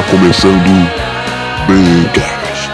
Está começando Bcast.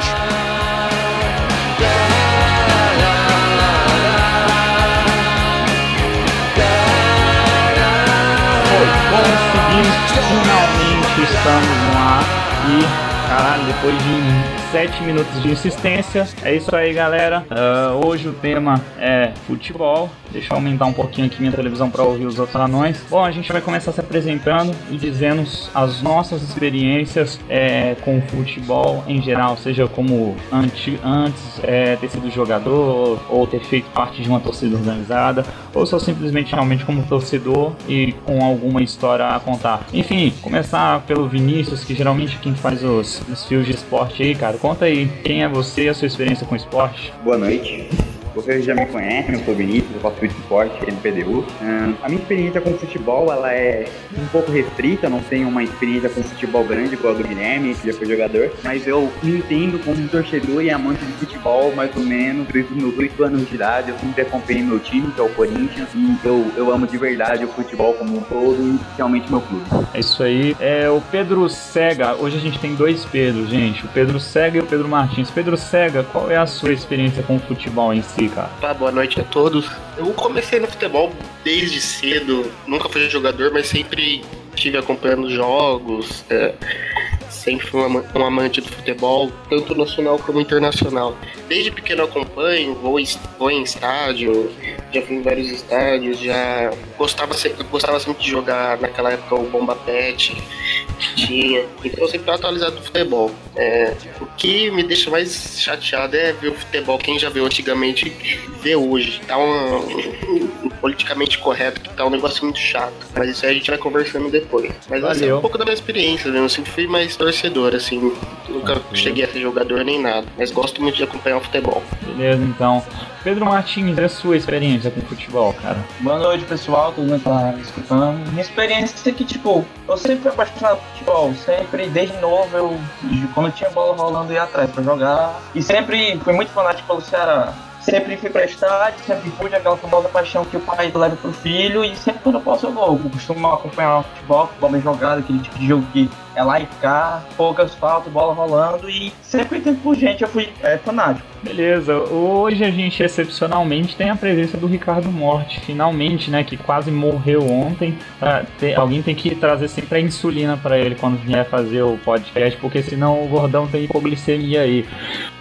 Conseguimos, finalmente estamos no ar e, caralho, depois de 7 minutos de insistência, é isso aí galera. Uh, hoje o tema é futebol. Deixa eu aumentar um pouquinho aqui minha televisão para ouvir os outros anões. Bom, a gente vai começar se apresentando e dizendo as nossas experiências é, com o futebol em geral, seja como antes, antes é, ter sido jogador ou ter feito parte de uma torcida organizada, ou só simplesmente realmente como torcedor e com alguma história a contar. Enfim, começar pelo Vinícius, que geralmente é quem faz os, os fios de esporte aí, cara. Conta aí, quem é você e a sua experiência com esporte? Boa noite. Vocês já me conhecem, eu sou Vinícius, eu faço Esporte no PDU. Uh, a minha experiência com futebol, ela é um pouco restrita, não tenho uma experiência com futebol grande igual a do Guilherme, que já foi jogador, mas eu me entendo como um torcedor e amante de futebol, mais ou menos, desde os meus 8 anos de idade, eu sempre acompanhei meu time, que é o Corinthians, e eu, eu amo de verdade o futebol como um todo, e especialmente meu clube. É isso aí. É o Pedro Sega, hoje a gente tem dois Pedros, gente, o Pedro Sega e o Pedro Martins. Pedro Sega, qual é a sua experiência com o futebol em si? Cara? Tá, boa noite a todos. Eu comecei no futebol desde cedo, nunca fui jogador, mas sempre estive acompanhando jogos. É, sempre fui um amante do futebol, tanto nacional como internacional. Desde pequeno acompanho, vou, vou em estádio, já fui em vários estádios, já gostava, gostava sempre de jogar naquela época o Bomba Pet tinha. Então eu sempre estou atualizado do futebol. É, o que me deixa mais chateado é ver o futebol, quem já viu antigamente, ver hoje. Tá um, um, um politicamente correto, que tá um negócio muito chato. Mas isso aí a gente vai conversando depois. Mas assim, é um pouco da minha experiência, né? Eu sempre fui mais torcedor, assim. Nunca uhum. cheguei a ser jogador nem nada. Mas gosto muito de acompanhar o futebol. Beleza, então. Pedro Martins, é a sua experiência com futebol, cara? Boa noite, pessoal, todo mundo tá escutando. Minha experiência é que, tipo, eu sempre fui apaixonado por futebol, sempre, desde novo, eu, quando tinha bola rolando, ia atrás pra jogar. E sempre fui muito fanático pelo Ceará sempre fui pra estádio, sempre pude aquela famosa paixão que o pai leva pro filho e sempre quando eu posso eu vou. Eu costumo acompanhar o futebol, futebol bem jogado, aquele tipo de jogo que é lá e cá, poucas faltas, bola rolando e sempre tempo por gente eu fui é, fanático. Beleza, hoje a gente excepcionalmente tem a presença do Ricardo Morte, finalmente, né, que quase morreu ontem. Ah, tem, alguém tem que trazer sempre a insulina para ele quando vier fazer o podcast, porque senão o gordão tem hipoglicemia aí.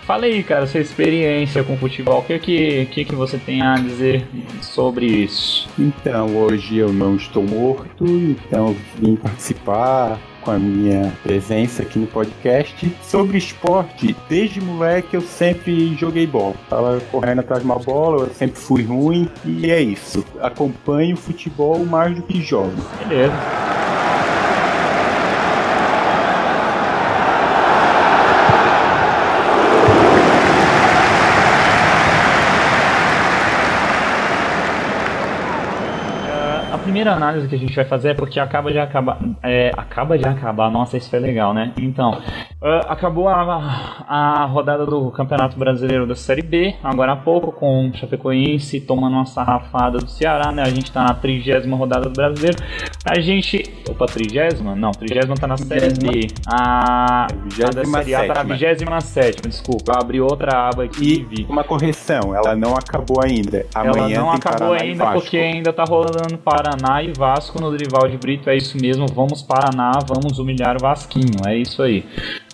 Fala aí, cara, sua experiência com futebol, o que, que, que, que você tem a dizer sobre isso? Então, hoje eu não estou morto, então vim participar com a minha presença aqui no podcast. Sobre esporte, desde moleque eu sempre joguei bola. Tava correndo atrás de uma bola, eu sempre fui ruim e é isso. Acompanho futebol mais do que jogo. Beleza. Primeira análise que a gente vai fazer é porque acaba de acabar. É, acaba de acabar, nossa, isso foi legal, né? Então, uh, acabou a, a rodada do Campeonato Brasileiro da Série B, agora há pouco, com o Chapecoense tomando uma sarrafada do Ceará, né? A gente tá na trigésima rodada do Brasileiro. A gente. Opa, trigésima? Não, trigésima tá na Série B. A. A da Série A tá na vigésima sétima, desculpa. Eu abri outra aba aqui e vi. Uma correção, ela não acabou ainda. Amanhã ela não acabou Paraná ainda porque ainda tá rolando Paraná Paraná e Vasco no Dorival de Brito. É isso mesmo, vamos Paraná, vamos humilhar o Vasquinho. É isso aí.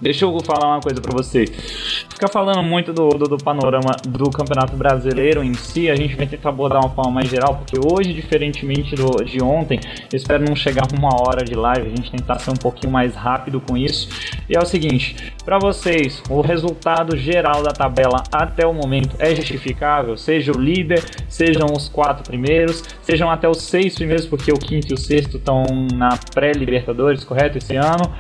Deixa eu falar uma coisa para você. Ficar falando muito do, do, do, panorama do Campeonato Brasileiro em si, a gente vai tentar abordar uma forma mais geral, porque hoje, diferentemente do, de ontem, eu espero não chegar uma hora de live, a gente tentar ser um pouquinho mais rápido com isso. E é o seguinte, para vocês, o resultado geral da tabela até o momento é justificável? Seja o líder, sejam os quatro primeiros, sejam até os seis primeiros porque o quinto e o sexto estão na pré-Libertadores, correto? Esse ano.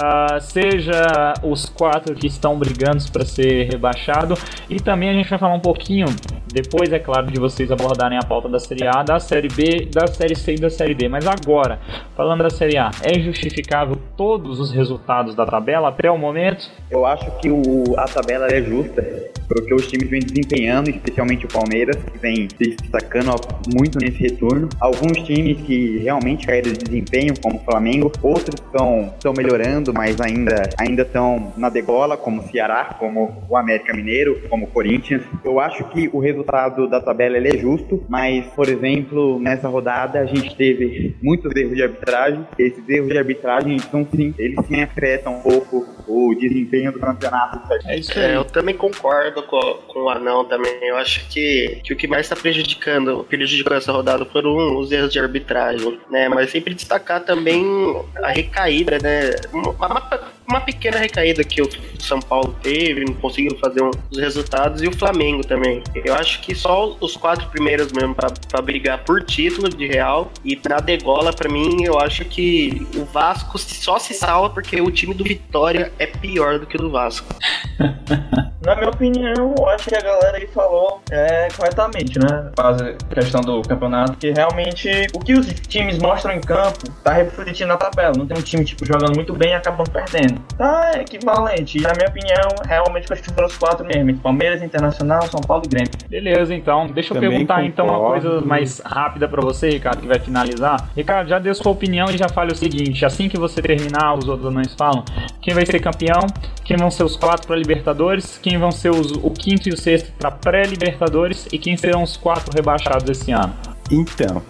Uh, seja os quatro que estão brigando para ser rebaixado. E também a gente vai falar um pouquinho, depois, é claro, de vocês abordarem a pauta da Série A, da Série B, da Série C e da Série D. Mas agora, falando da Série A, é justificável todos os resultados da tabela até o momento? Eu acho que o, a tabela é justa porque os times vêm desempenhando, especialmente o Palmeiras, que vem se destacando muito nesse retorno. Alguns times que realmente caíram de desempenho, como o Flamengo, outros estão melhorando, mas ainda ainda estão na degola, como o Ceará, como o América Mineiro, como o Corinthians. Eu acho que o resultado da tabela é justo, mas, por exemplo, nessa rodada a gente teve muitos erros de arbitragem. Esses erros de arbitragem, são sim, eles sim afetam um pouco o desempenho do campeonato. É isso aí. É, eu também concordo com, com o Anão também. Eu acho que, que o que mais está prejudicando, prejudicou essa rodada foram os erros de arbitragem, né? Mas sempre destacar também a recaída, né? Uma, uma pequena recaída que o São Paulo teve, não conseguiu fazer um, os resultados, e o Flamengo também. Eu acho que só os quatro primeiros mesmo para brigar por título de real. E na degola, para mim, eu acho que o Vasco só se salva porque o time do Vitória é pior do que o do Vasco. na minha opinião, eu acho que a galera aí falou é, corretamente, né? Faz a questão do campeonato, que realmente o que os times mostram em campo tá refletindo na tabela. Não tem um time tipo jogando muito bem e acabando perdendo tá equivalente. E na minha opinião, realmente acho que foram os quatro mesmo: Palmeiras, Internacional, São Paulo e Grêmio. Beleza, então. Deixa eu Também perguntar concordo. então uma coisa mais rápida para você, Ricardo, que vai finalizar. Ricardo, já deu sua opinião e já fale o seguinte: assim que você terminar, os outros anões falam, quem vai ser campeão, quem vão ser os quatro para Libertadores, quem vão ser os, o quinto e o sexto para pré-Libertadores e quem serão os quatro rebaixados esse ano. Então,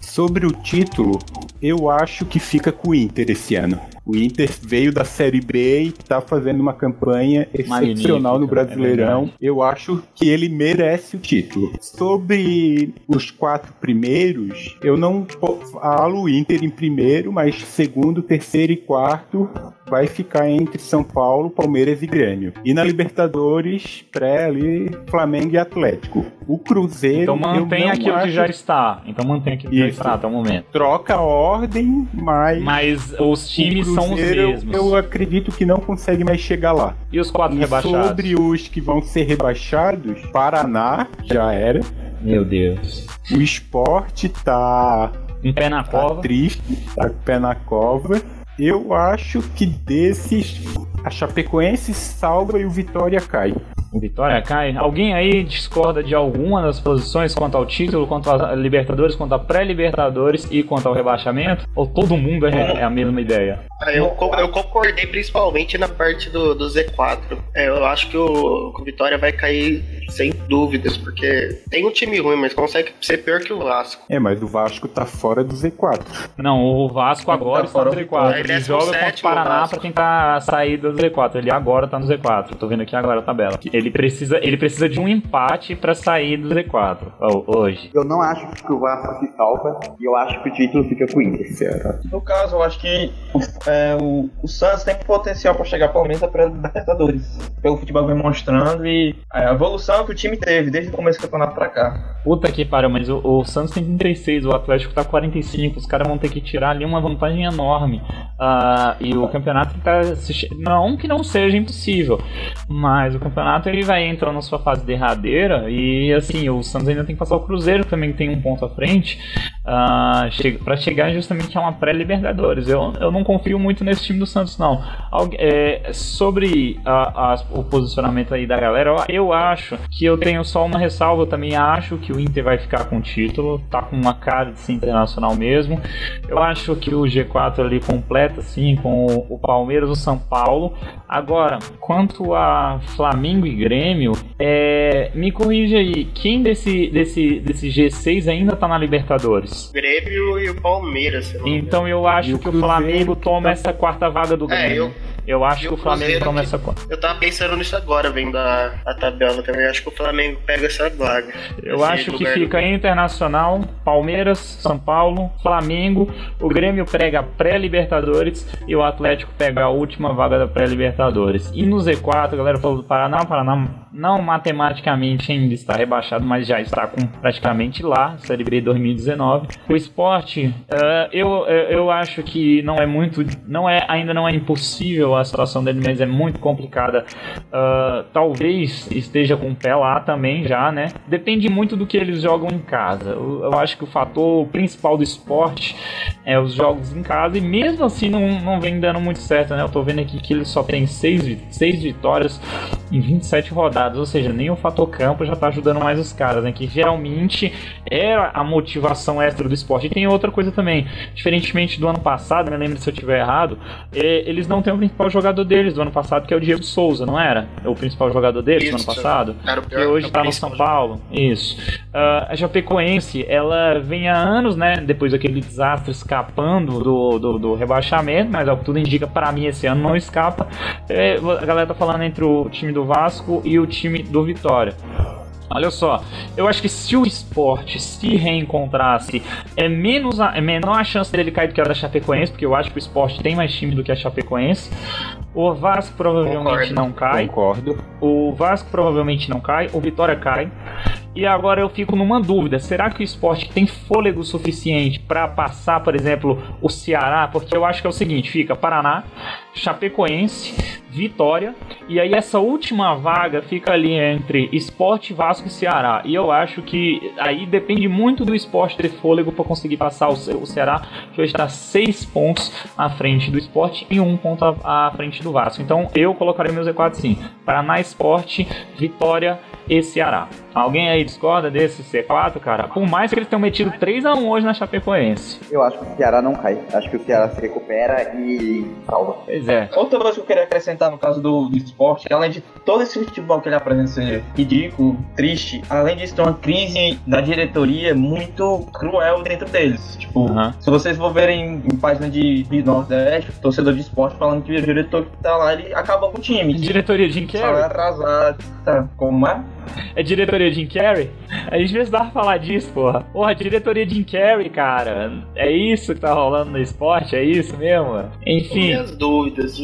sobre o título, eu acho que fica com o Inter esse ano. O Inter veio da Série B e tá fazendo uma campanha excepcional no é Brasileirão. É eu acho que ele merece o título. Sobre os quatro primeiros, eu não falo o Inter em primeiro, mas segundo, terceiro e quarto vai ficar entre São Paulo, Palmeiras e Grêmio. E na Libertadores, pré ali, Flamengo e Atlético. O Cruzeiro. Então mantém aquilo acho... que já está. Então mantém aquilo que Isso. já está até o momento. Troca a ordem, mas. Mas os times são os mesmos. Eu, eu acredito que não consegue mais chegar lá. E os quatro e rebaixados? Sobre os que vão ser rebaixados, Paraná já era. Meu Deus. O esporte tá. Um pé na tá cova. triste, tá com pé na cova. Eu acho que desses, a Chapecoense salva e o Vitória cai. O Vitória cai. Alguém aí discorda de alguma das posições quanto ao título, quanto a Libertadores, quanto a pré-Libertadores e quanto ao rebaixamento? Ou todo mundo é, é a mesma ideia? Ah, eu, eu concordei principalmente na parte do, do Z4. É, eu acho que o, o Vitória vai cair sem dúvidas, porque tem um time ruim, mas consegue ser pior que o Vasco. É, mas o Vasco tá fora do Z4. Não, o Vasco agora tá fora do Z4. Ele, ele joga contra o Paraná pra tentar sair do Z4. Ele agora tá no Z4. Tô vendo aqui agora a tabela. Ele precisa, ele precisa de um empate para sair do Z4 hoje. Eu não acho que o Vasco se salva e eu acho que o título fica com o Inter. No caso, eu acho que é, o, o Santos tem potencial para chegar pelo menos a pré-libertadores. Pelo futebol vem mostrando e a evolução que o time teve desde o começo do campeonato pra cá. Puta que pariu, mas o, o Santos tem 36, o Atlético tá 45, os caras vão ter que tirar ali uma vantagem enorme. Uh, e o campeonato tá. Não que não seja impossível, mas o campeonato ele vai entrar na sua fase derradeira e assim, o Santos ainda tem que passar o Cruzeiro, que também tem um ponto à frente, uh, che para chegar justamente a uma pré-Libertadores. Eu, eu não confio muito nesse time do Santos, não. Algu é, sobre a, a, o posicionamento aí da galera, eu, eu acho que eu tenho só uma ressalva, eu também acho que o Inter vai ficar com o título, tá com uma cara de ser internacional mesmo. Eu acho que o G4 ali completa assim com o, o Palmeiras, o São Paulo. Agora, quanto a Flamengo e Grêmio, é, me corrija aí, quem desse, desse, desse G6 ainda tá na Libertadores? Grêmio e o Palmeiras. Então eu acho que o Flamengo toma tá... essa quarta vaga do Grêmio. É, eu... Eu acho que o Flamengo toma essa conta. Eu tava pensando nisso agora, vendo a, a tabela também. Acho que o Flamengo pega essa vaga. Eu acho que fica do... Internacional, Palmeiras, São Paulo, Flamengo. O Grêmio pega a pré-Libertadores e o Atlético pega a última vaga da pré-Libertadores. E no Z4, a galera falou do Paraná. O Paraná não matematicamente ainda está rebaixado, mas já está com praticamente lá, Série B 2019. O esporte, uh, eu, eu acho que não é muito, não é, ainda não é impossível a situação dele, mas é muito complicada. Uh, talvez esteja com o pé lá também já, né? Depende muito do que eles jogam em casa. Eu, eu acho que o fator principal do esporte é os jogos em casa e mesmo assim não, não vem dando muito certo, né? Eu tô vendo aqui que ele só tem seis, seis vitórias em 27 rodadas, ou seja, nem o fator campo já tá ajudando mais os caras, né? Que geralmente era a motivação extra do esporte. E tem outra coisa também, diferentemente do ano passado, me lembro se eu estiver errado, é, eles não têm o principal jogador deles do ano passado, que é o Diego Souza, não era? O principal jogador deles Isso. do ano passado? Era o que pior- hoje o tá no principal São Paulo. Isso. Ah, a Chapecoense, ela vem há anos, né? Depois daquele desastre escapando do, do, do rebaixamento, mas ao que tudo indica, para mim esse ano não escapa. É, a galera tá falando entre o time do Vasco e o time do Vitória. Olha só, eu acho que se o esporte se reencontrasse, é, menos a- é menor a chance dele cair do que a da Chapecoense, porque eu acho que o esporte tem mais time do que a Chapecoense. O Vasco provavelmente Concordo. não cai. Concordo. O Vasco provavelmente não cai, o Vitória cai. E agora eu fico numa dúvida: será que o esporte tem fôlego suficiente para passar, por exemplo, o Ceará? Porque eu acho que é o seguinte: fica Paraná, Chapecoense, Vitória, e aí essa última vaga fica ali entre esporte, Vasco e Ceará. E eu acho que aí depende muito do esporte ter fôlego para conseguir passar o, Ce- o Ceará, que hoje está seis pontos à frente do esporte e um ponto à, frente do Vasco. Então eu colocarei meu Z4 sim: Paraná Esporte, Vitória e Ceará. Alguém aí discorda desse C4, cara? Por mais que eles tenham metido 3x1 hoje na Chapecoense. Eu acho que o Ceará não cai. Acho que o Ceará se recupera e salva. Pois é. Outra coisa que eu queria acrescentar no caso do, do esporte, que além de todo esse futebol que ele apresenta ser ridículo, triste, além disso tem uma crise da diretoria muito cruel dentro deles. Tipo, se vocês for verem em página de, de Nordeste, torcedor de esporte falando que o diretor que tá lá, ele acabou com o time. Diretoria Jim Salário Carrey? atrasado, tá? Como é? É diretoria Jim Carrey? A gente precisava falar disso, porra. Porra, diretoria Jim Carrey, cara. É isso que tá rolando no esporte? É isso mesmo? Enfim. Minhas dúvidas.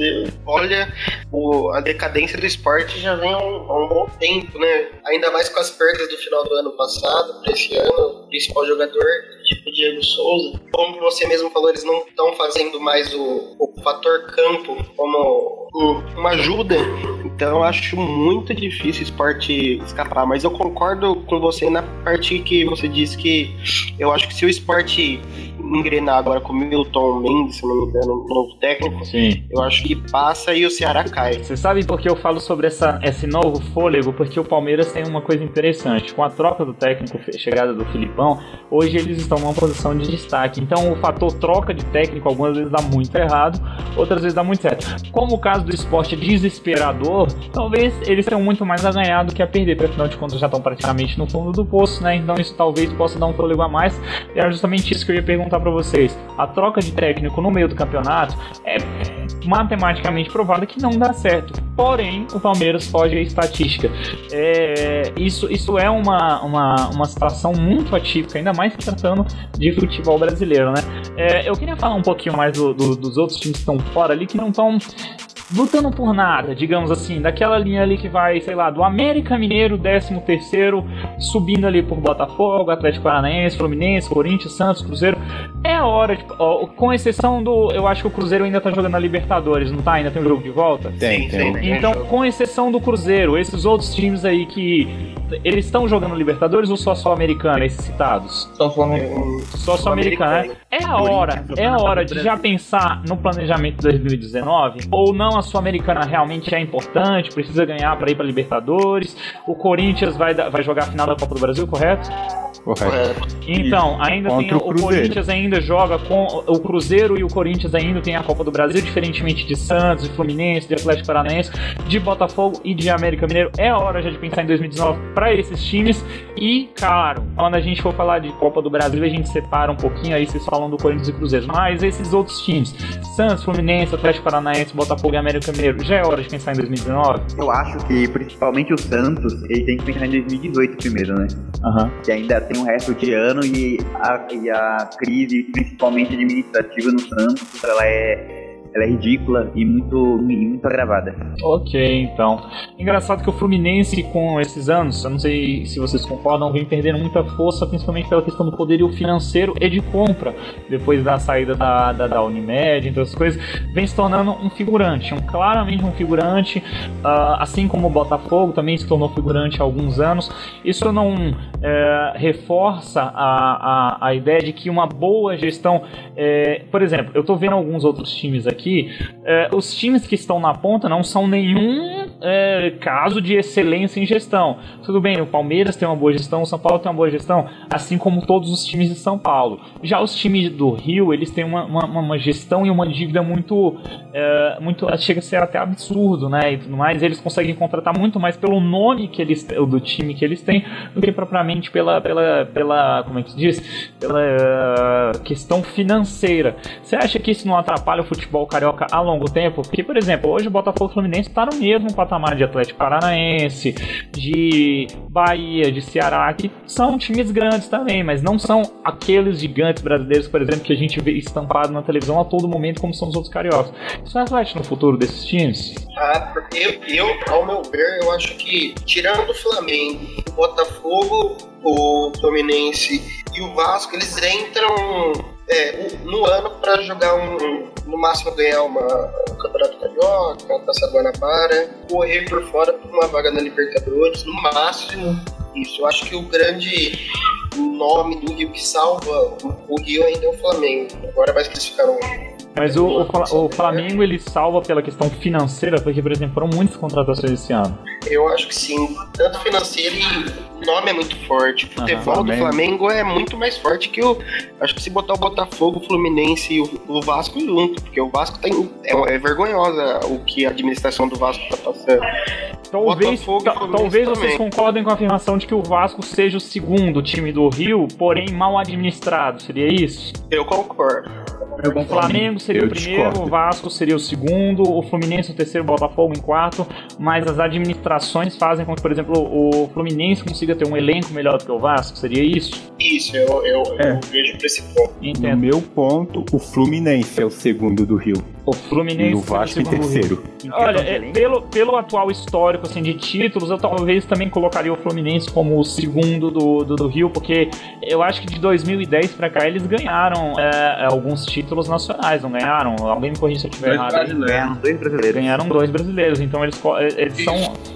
Olha, o- a decadência do esporte já vem há um, um bom tempo, né? Ainda mais com as perdas do final do ano passado, pra esse ano, o principal jogador, tipo Diego Souza. Como você mesmo falou, eles não estão fazendo mais o, o fator campo como um- uma ajuda. Então eu acho muito difícil o esporte escapar. Mas eu concordo com você na parte que você disse que eu acho que se o esporte engrenar agora com o Milton Mendes, se não me engano, novo técnico, Sim. eu acho que passa e o Ceará cai. Você sabe por que eu falo sobre essa, esse novo fôlego? Porque o Palmeiras tem uma coisa interessante. Com a troca do técnico, chegada do Filipão, hoje eles estão numa posição de destaque. Então o fator troca de técnico algumas vezes dá muito errado, outras vezes dá muito certo. Como o caso do esporte é desesperador, talvez eles tenham muito mais a ganhar do que a perder, porque afinal de contas já estão praticamente no fundo do poço, né? Então isso talvez possa dar um fôlego a mais. E era justamente isso que eu ia perguntar pra vocês. A troca de técnico no meio do campeonato é matematicamente provada que não dá certo. Porém, o Palmeiras foge à estatística. É, isso, isso é uma, uma, uma situação muito atípica, ainda mais tratando de futebol brasileiro, né? É, eu queria falar um pouquinho mais do- do- dos outros times que estão fora ali, que não estão lutando por nada, digamos assim, daquela linha ali que vai, sei lá, do América Mineiro, 13 terceiro, subindo ali por Botafogo, Atlético Paranaense, Fluminense, Corinthians, Santos, Cruzeiro. É a hora, tipo, ó, com exceção do, eu acho que o Cruzeiro ainda tá jogando na Libertadores, não tá? Ainda tem um jogo de volta? Tem, tem. sim. Então, com exceção do Cruzeiro, esses outros times aí que eles estão jogando Libertadores ou só Sul-Americana, esses citados? Só falando. Só Sul-Americana, né? É a hora, é a hora de já pensar no planejamento de 2019? Ou não a Sul-Americana realmente é importante, precisa ganhar para ir para Libertadores? O Corinthians vai, vai jogar a final da Copa do Brasil, correto? Correto. Então, ainda tem o, o. Corinthians ainda joga com o Cruzeiro e o Corinthians ainda tem a Copa do Brasil, diferentemente de Santos, de Fluminense, de Atlético Paranaense, de Botafogo e de América Mineiro. É a hora já de pensar em 2019 para esses times e, claro, quando a gente for falar de Copa do Brasil, a gente separa um pouquinho aí vocês falam do Corinthians e Cruzeiro, mas esses outros times, Santos, Fluminense, Atlético Paranaense, Botafogo e América Mineiro, já é hora de pensar em 2019? Eu acho que, principalmente o Santos, ele tem que pensar em 2018 primeiro, né? Aham. Que ainda tem o resto de ano e a, e a crise, principalmente administrativa no Santos, ela é, ela é ridícula e muito, e muito agravada. Ok, então. Engraçado que o Fluminense, com esses anos, eu não sei se vocês concordam, vem perdendo muita força, principalmente pela questão do poderio financeiro e de compra, depois da saída da, da, da Unimed, entre outras coisas, vem se tornando um figurante, um, claramente um figurante, ah, assim como o Botafogo também se tornou figurante há alguns anos. Isso não eh, reforça a, a, a ideia de que uma boa gestão. eh, por exemplo, eu estou vendo alguns outros times aqui, eh, os times que estão na ponta não são nenhum é, caso de excelência em gestão. Tudo bem, o Palmeiras tem uma boa gestão, o São Paulo tem uma boa gestão, assim como todos os times de São Paulo. Já os times do Rio, eles têm uma, uma, uma gestão e uma dívida muito, é, muito. chega a ser até absurdo, né? E tudo mais. Eles conseguem contratar muito mais pelo nome que eles, do time que eles têm do que propriamente pela, pela, pela como é que se diz? Pela uh, questão financeira. Você acha que isso não atrapalha o futebol carioca a longo tempo? Porque, por exemplo, hoje o Botafogo Fluminense está no mesmo patamar de Atlético Paranaense, de Bahia, de Ceará, que são times grandes também, mas não são aqueles gigantes brasileiros, por exemplo, que a gente vê estampado na televisão a todo momento, como são os outros cariocas. Isso reflete no futuro desses times? Ah, eu, eu, ao meu ver, eu acho que, tirando o Flamengo, o Botafogo, o Fluminense e o Vasco, eles entram é, no ano para jogar um, no máximo ganhar uma, um Campeonato Carioca, uma Taça Guanabara, correr por fora uma vaga na Libertadores, no máximo isso. Eu acho que o grande nome do Rio que salva o Rio ainda é o Flamengo. Agora vai que eles ficaram mas o, o, o, Flamengo ele salva pela questão financeira, porque, por exemplo, foram muitas contratações esse ano. Eu acho que sim. Tanto financeiro e o nome é muito forte. O futebol uhum, do Flamengo é muito mais forte que o. Acho que se botar o Botafogo, o Fluminense e o, o Vasco junto, porque o Vasco tem. É, é, vergonhosa o que a administração do Vasco tá passando. Talvez, talvez vocês concordem com a afirmação de que o Vasco seja o segundo time do Rio, porém mal administrado. Seria isso? Eu concordo. O Flamengo seria eu o primeiro, discordo. o Vasco seria o segundo, o Fluminense o terceiro, o Botafogo em quarto, mas as administrações fazem com que, por exemplo, o Fluminense consiga ter um elenco melhor do que o Vasco, seria isso? Isso, eu, eu, é. eu vejo por esse ponto. Entendo. No meu ponto, o Fluminense é o segundo do Rio. O Fluminense. E o Vasco em terceiro. Olha, é, pelo, pelo atual histórico assim, de títulos, eu talvez também colocaria o Fluminense como o segundo do, do, do Rio, porque eu acho que de 2010 para cá eles ganharam é, alguns títulos nacionais, não ganharam? Alguém me corrija se eu estiver errado. Ganharam dois brasileiros. Ganharam dois brasileiros, então eles, eles, são,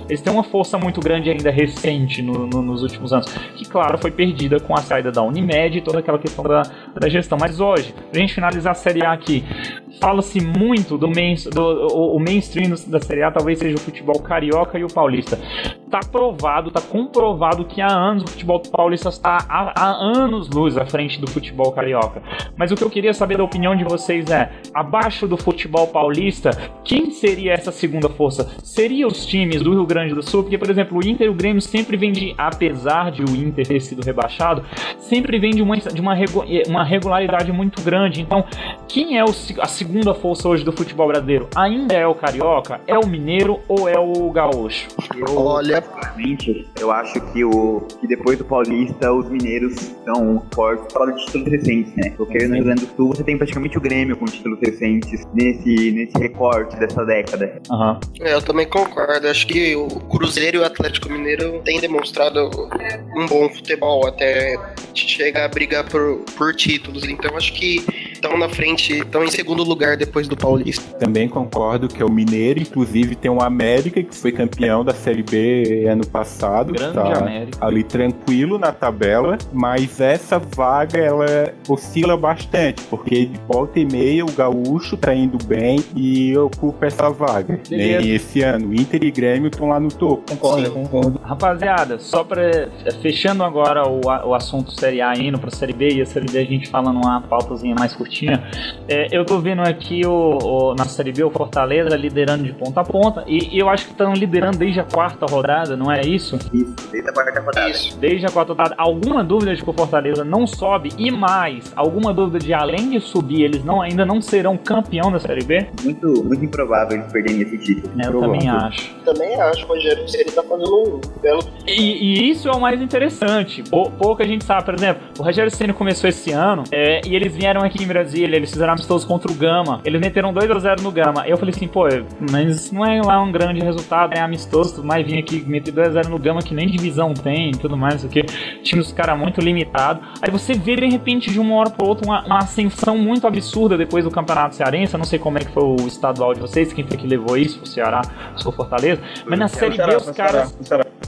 eles têm uma força muito grande ainda recente no, no, nos últimos anos, que claro foi perdida com a saída da Unimed e toda aquela questão da, da gestão. Mas hoje, pra gente finalizar a Série A aqui, fala-se muito do, main, do o, o, mainstream da Série A, talvez seja o futebol carioca e o paulista. Tá provado, tá comprovado que há anos o futebol paulista está há, há anos luz à frente do futebol carioca. Mas o que eu queria saber da opinião de vocês é, abaixo do futebol paulista, quem seria essa segunda força? Seria os times do Rio Grande do Sul? Porque, por exemplo, o Inter e o Grêmio sempre vem de, apesar de o Inter ter sido rebaixado, sempre vem de uma, de uma, uma regularidade muito grande. Então, quem é o, a segunda força hoje do futebol brasileiro? Ainda é o carioca? É o mineiro ou é o gaúcho? Eu, Olha, realmente, eu acho que, o, que depois do paulista, os mineiros são fortes para os títulos recentes, né? Porque no Rio Grande do Sul você tem praticamente o Grêmio com títulos recentes nesse, nesse recorte dessa década. Uhum. É, eu também concordo. Acho que o Cruzeiro e o Atlético Mineiro têm demonstrado um bom futebol até chegar a brigar por, por títulos. Então acho que estão na frente, estão em segundo lugar depois do Paulista. Também concordo que é o Mineiro, inclusive tem o América, que foi campeão da Série B ano passado. Grande tá América. Ali tranquilo na tabela, mas essa vaga ela oscila bastante, porque de volta e meia o Gaúcho tá indo bem e ocupa essa vaga. Nem esse ano, Inter e Grêmio estão lá no topo. Concordo, Sim. concordo. Rapaziada, só para fechando agora o, o assunto Série A indo para Série B e a Série B a gente fala numa pautazinha mais curtinha curtinha. É, eu tô vendo aqui o, o, na Série B o Fortaleza liderando de ponta a ponta. E, e eu acho que estão liderando desde a quarta rodada, não é isso? Isso, desde a quarta rodada. Isso. Desde a quarta rodada. Alguma dúvida de que o Fortaleza não sobe? E mais, alguma dúvida de além de subir, eles não, ainda não serão campeão da Série B? Muito, muito improvável eles perderem esse título. É, eu também acho. Também acho, Rogério, ele tá fazendo um belo. E, e, isso é o mais interessante. Pouco a gente sabe, por exemplo, o Rogério Senna começou esse ano é, e eles vieram aqui em Brasília, eles fizeram amistosos contra o Gama. Eles meteram 2x0 no Gama. Eu falei assim, pô, mas não é lá um grande resultado, é amistoso, mas vim aqui meter 2x0 no Gama que nem divisão tem e tudo mais, porque time dos caras muito limitado. Aí você vê de repente de uma hora para outra uma, uma, ascensão muito absurda depois do Campeonato Cearense. Eu não sei como é que foi o estadual de vocês, quem foi que levou isso, o Ceará, o Fortaleza. Mas na Série B os caras.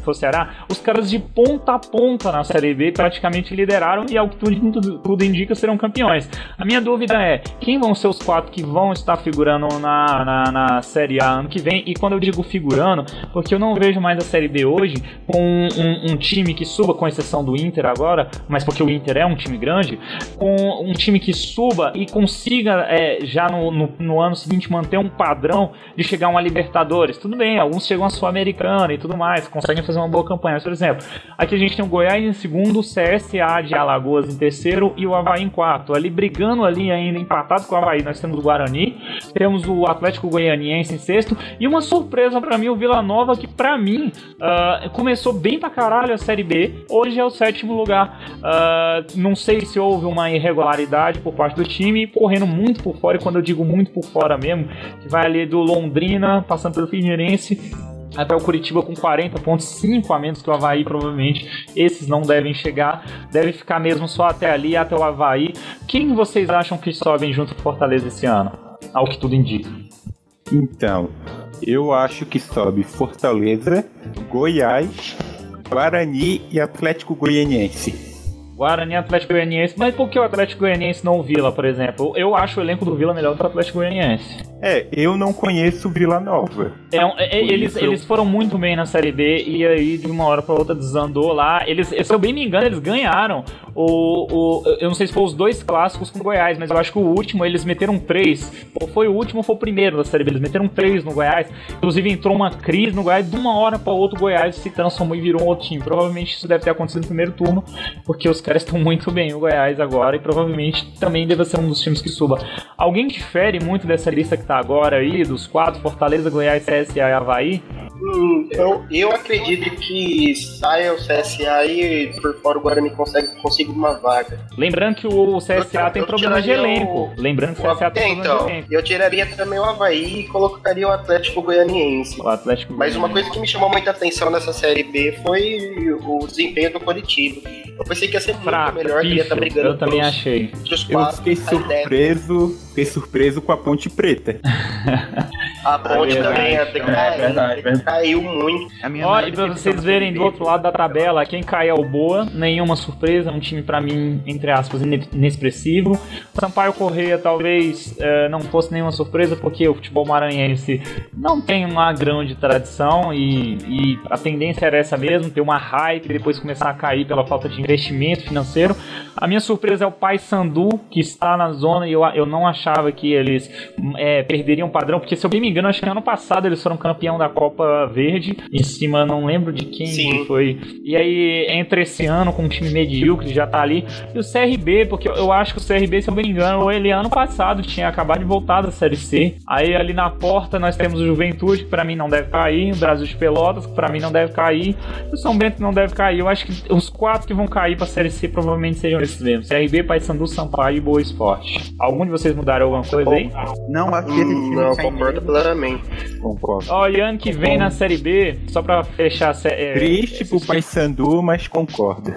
foi Ceará, os caras de ponta a ponta na Série B praticamente lideraram e, ao que tudo, tudo indica, serão campeões. A minha dúvida é, quem vão ser os quatro que vão estar figurando na, na, na Série A ano que vem? E quando eu digo figurando, porque eu não vejo mais a Série B hoje com um, um time que suba, com exceção do Inter agora, mas porque o Inter é um time grande, com um time que suba e consiga é, já no, no, no, ano seguinte manter um padrão de chegar uma Libertadores. Tudo bem, alguns chegam a Sul-Americana e tudo mais, conseguem fazer uma boa campanha. Mas, por exemplo, aqui a gente tem o Goiás em segundo, o CSA de Alagoas em terceiro e o Havaí em quarto. Ali brigando ali ainda, empatado com o Havaí, nós temos o Guarani, temos o Atlético Goianiense em sexto. E uma surpresa para mim, o Vila Nova, que para mim uh, começou bem pra caralho a Série B, hoje é o sétimo lugar. Uh, não sei se houve uma irregularidade por parte do time, correndo muito por fora, e quando eu digo muito por fora mesmo, que vai ali do Londrina, passando pelo Figueirense, até o Curitiba com 40 pontos, 5 a menos que o Havaí, provavelmente. Esses não devem chegar, deve ficar mesmo só até ali, até o Havaí. Quem vocês acham que sobem junto com o Fortaleza esse ano? Ao que tudo indica. Então, eu acho que sobe Fortaleza, Goiás, Guarani e Atlético Goianiense. Guarani Atlético Goianiense. Mas por que o Atlético Goianiense não o Vila, por exemplo? Eu acho o elenco do Vila melhor do que o Atlético Goianiense. É, eu não conheço Vila Nova. É, é eles, eu... eles foram muito bem na Série B e aí de uma hora para outra desandou lá. Eles, se eu bem me engano, eles ganharam o, o. Eu não sei se foi os dois clássicos com o Goiás, mas eu acho que o último eles meteram três. Ou foi o último ou foi o primeiro da Série B. Eles meteram três no Goiás. Inclusive entrou uma crise no Goiás. De uma hora para outra o Goiás se transformou e virou um outro time. Provavelmente isso deve ter acontecido no primeiro turno, porque os caras estão muito bem, o Goiás agora, e provavelmente também deve ser um dos times que suba. Alguém difere muito dessa lista que tá agora aí, dos quatro, Fortaleza, Goiás, CSA e Havaí? Hum, eu, eu acredito que saia o CSA e por fora o Guarani consegue, consiga uma vaga. Lembrando que o CSA eu, tem eu problema de elenco. O, Lembrando que o CSA tem então, problema de elenco. Eu tiraria também o Havaí e colocaria o Atlético Goianiense. O Atlético Mas uma coisa que me chamou muita atenção nessa Série B foi o desempenho do Coritiba. Eu pensei que ia ser Fraco, muito melhor, que ia estar tá brigando Eu também achei. Eu fiquei surpreso, fiquei surpreso com a Ponte Preta. a Ponte é também até é, verdade, verdade. caiu muito. Ó, e pra vocês verem do outro lado da tabela, quem cai é o Boa, nenhuma surpresa, um time para mim, entre aspas, inexpressivo. Sampaio Correia talvez é, não fosse nenhuma surpresa, porque o futebol maranhense não tem uma grande tradição e, e a tendência era essa mesmo, ter uma hype e depois começar a cair pela falta de investimento financeiro. A minha surpresa é o Paysandu, que está na zona e eu, eu não achava que eles é, perderiam padrão, porque se eu bem me engano, acho que ano passado eles foram campeão da Copa Verde, em cima, não lembro de quem Sim. foi. E aí, entre esse ano com um time medíocre, já tá ali, e o CRB, porque eu acho que o CRB, se eu bem me engano, ele ano passado tinha acabado de voltar da Série C. Aí ali na porta nós temos o Juventude, que para mim não deve cair, o Brasil de Pelotas, que para mim não deve cair, o São Bento não deve cair. Eu acho que os quatro que vão cair pra Série C provavelmente sejam esses mesmos. CRB, Paysandu, Sampaio e Boa Esporte. Algum de vocês mudaram alguma coisa aí? Não, acho que esse time Não, concordo plenamente. Concordo. Ó, e ano que vem na Série B, só pra fechar... É, Triste pro Paysandu, mas concordo.